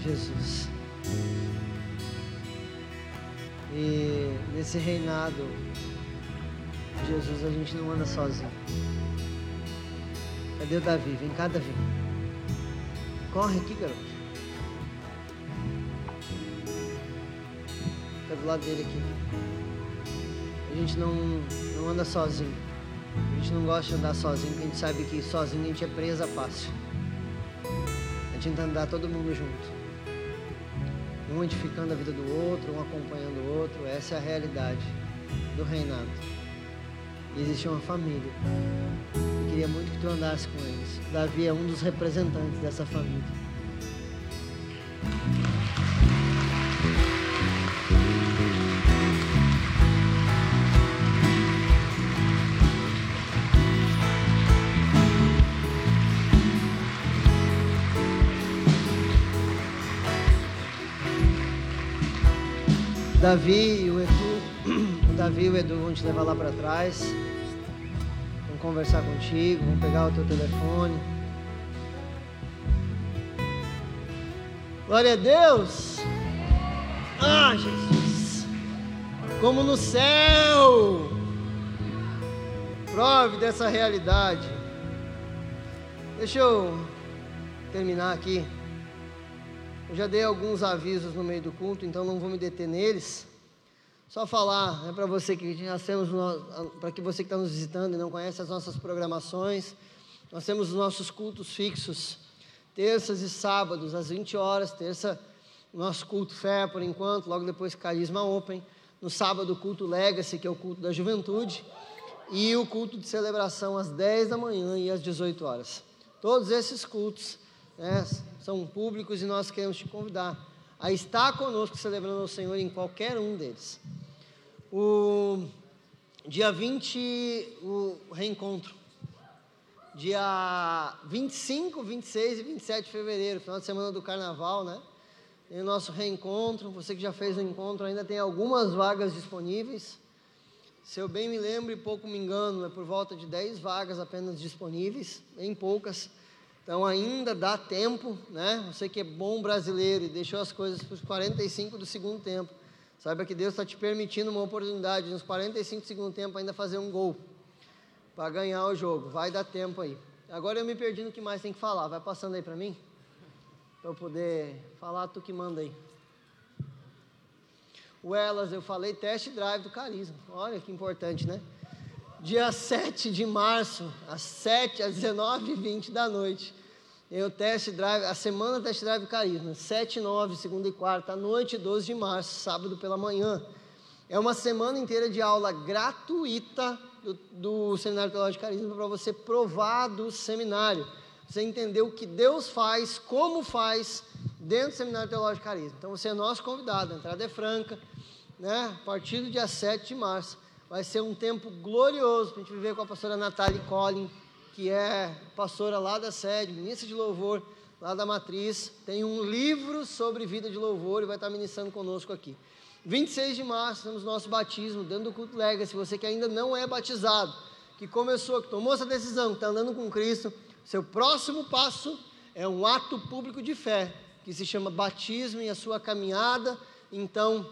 Speaker 1: Jesus. E nesse reinado de Jesus a gente não anda sozinho. Cadê o Davi? Vem cá, Davi. Corre aqui, garoto. Fica do lado dele aqui. A gente não, não anda sozinho. A gente não gosta de andar sozinho, porque a gente sabe que sozinho a gente é presa fácil. A gente tenta andar todo mundo junto. Um edificando a vida do outro, um acompanhando o outro. Essa é a realidade do reinado. E existe uma família. Eu queria muito que tu andasse com eles. Davi é um dos representantes dessa família. Davi e o Edu, o Davi e o Edu vão te levar lá para trás. Vão conversar contigo, vão pegar o teu telefone. Glória a Deus! Ah, Jesus! Como no céu! Prove dessa realidade. Deixa eu terminar aqui. Eu já dei alguns avisos no meio do culto, então não vou me deter neles. Só falar né, para você que temos, para que você que está nos visitando e não conhece as nossas programações, nós temos os nossos cultos fixos, terças e sábados, às 20 horas, terça, nosso culto fé, por enquanto, logo depois Carisma Open, no sábado culto Legacy, que é o culto da juventude, e o culto de celebração às 10 da manhã e às 18 horas. Todos esses cultos né, são públicos e nós queremos te convidar a estar conosco celebrando ao Senhor em qualquer um deles. O dia 20, o reencontro. Dia 25, 26 e 27 de fevereiro, final de semana do carnaval, né? Tem o nosso reencontro. Você que já fez o encontro, ainda tem algumas vagas disponíveis. Se eu bem me lembro e pouco me engano, é por volta de 10 vagas apenas disponíveis, bem poucas. Então ainda dá tempo, né? Você que é bom brasileiro e deixou as coisas para os 45 do segundo tempo. Saiba que Deus está te permitindo uma oportunidade nos 45 do segundo tempo ainda fazer um gol para ganhar o jogo. Vai dar tempo aí. Agora eu me perdi no que mais tem que falar. Vai passando aí para mim? Para eu poder falar, tu que manda aí. O Elas, eu falei test drive do Carisma. Olha que importante, né? Dia 7 de março, às 7 às 19h20 da noite. Eu test drive, a semana test drive Carisma, 7 e 9, segunda e quarta, à noite, 12 de março, sábado pela manhã. É uma semana inteira de aula gratuita do, do Seminário Teológico Carisma para você provar do seminário. Você entender o que Deus faz, como faz dentro do Seminário Teológico Carisma. Então você é nosso convidado, a entrada é franca né, a partir do dia 7 de março. Vai ser um tempo glorioso para a gente viver com a pastora Natália Collin, que é pastora lá da sede, ministra de louvor lá da matriz. Tem um livro sobre vida de louvor e vai estar ministrando conosco aqui. 26 de março temos nosso batismo dentro do culto Legacy. Você que ainda não é batizado, que começou, que tomou essa decisão, que está andando com Cristo, seu próximo passo é um ato público de fé, que se chama batismo e a sua caminhada. Então,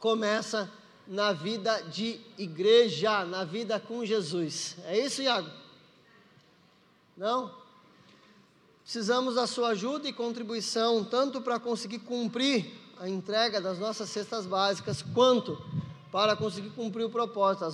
Speaker 1: começa na vida de igreja, na vida com Jesus. É isso, Iago? Não? Precisamos da sua ajuda e contribuição, tanto para conseguir cumprir a entrega das nossas cestas básicas, quanto para conseguir cumprir o propósito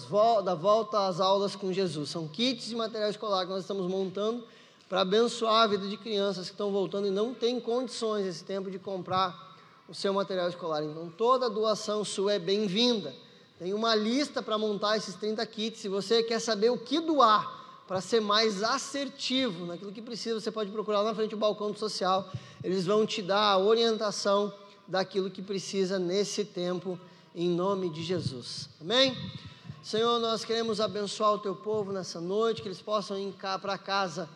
Speaker 1: da volta às aulas com Jesus. São kits de material escolar que nós estamos montando para abençoar a vida de crianças que estão voltando e não têm condições esse tempo de comprar o seu material escolar. Então, toda doação sua é bem-vinda. Tem uma lista para montar esses 30 kits. Se você quer saber o que doar para ser mais assertivo naquilo que precisa, você pode procurar lá na frente do balcão do social. Eles vão te dar a orientação daquilo que precisa nesse tempo, em nome de Jesus. Amém? Senhor, nós queremos abençoar o teu povo nessa noite, que eles possam ir para casa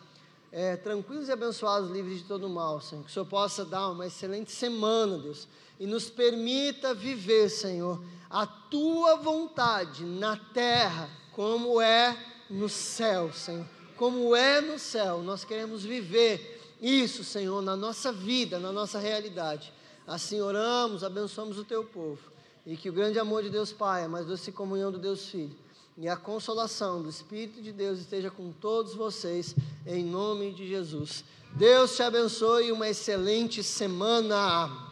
Speaker 1: é, tranquilos e abençoados, livres de todo mal, Senhor. Que o Senhor possa dar uma excelente semana, Deus, e nos permita viver, Senhor, a tua vontade na terra, como é no céu, Senhor. Como é no céu, nós queremos viver isso, Senhor, na nossa vida, na nossa realidade. Assim oramos, abençoamos o teu povo. E que o grande amor de Deus Pai, a mais doce comunhão do Deus Filho e a consolação do Espírito de Deus esteja com todos vocês, em nome de Jesus. Deus te abençoe e uma excelente semana.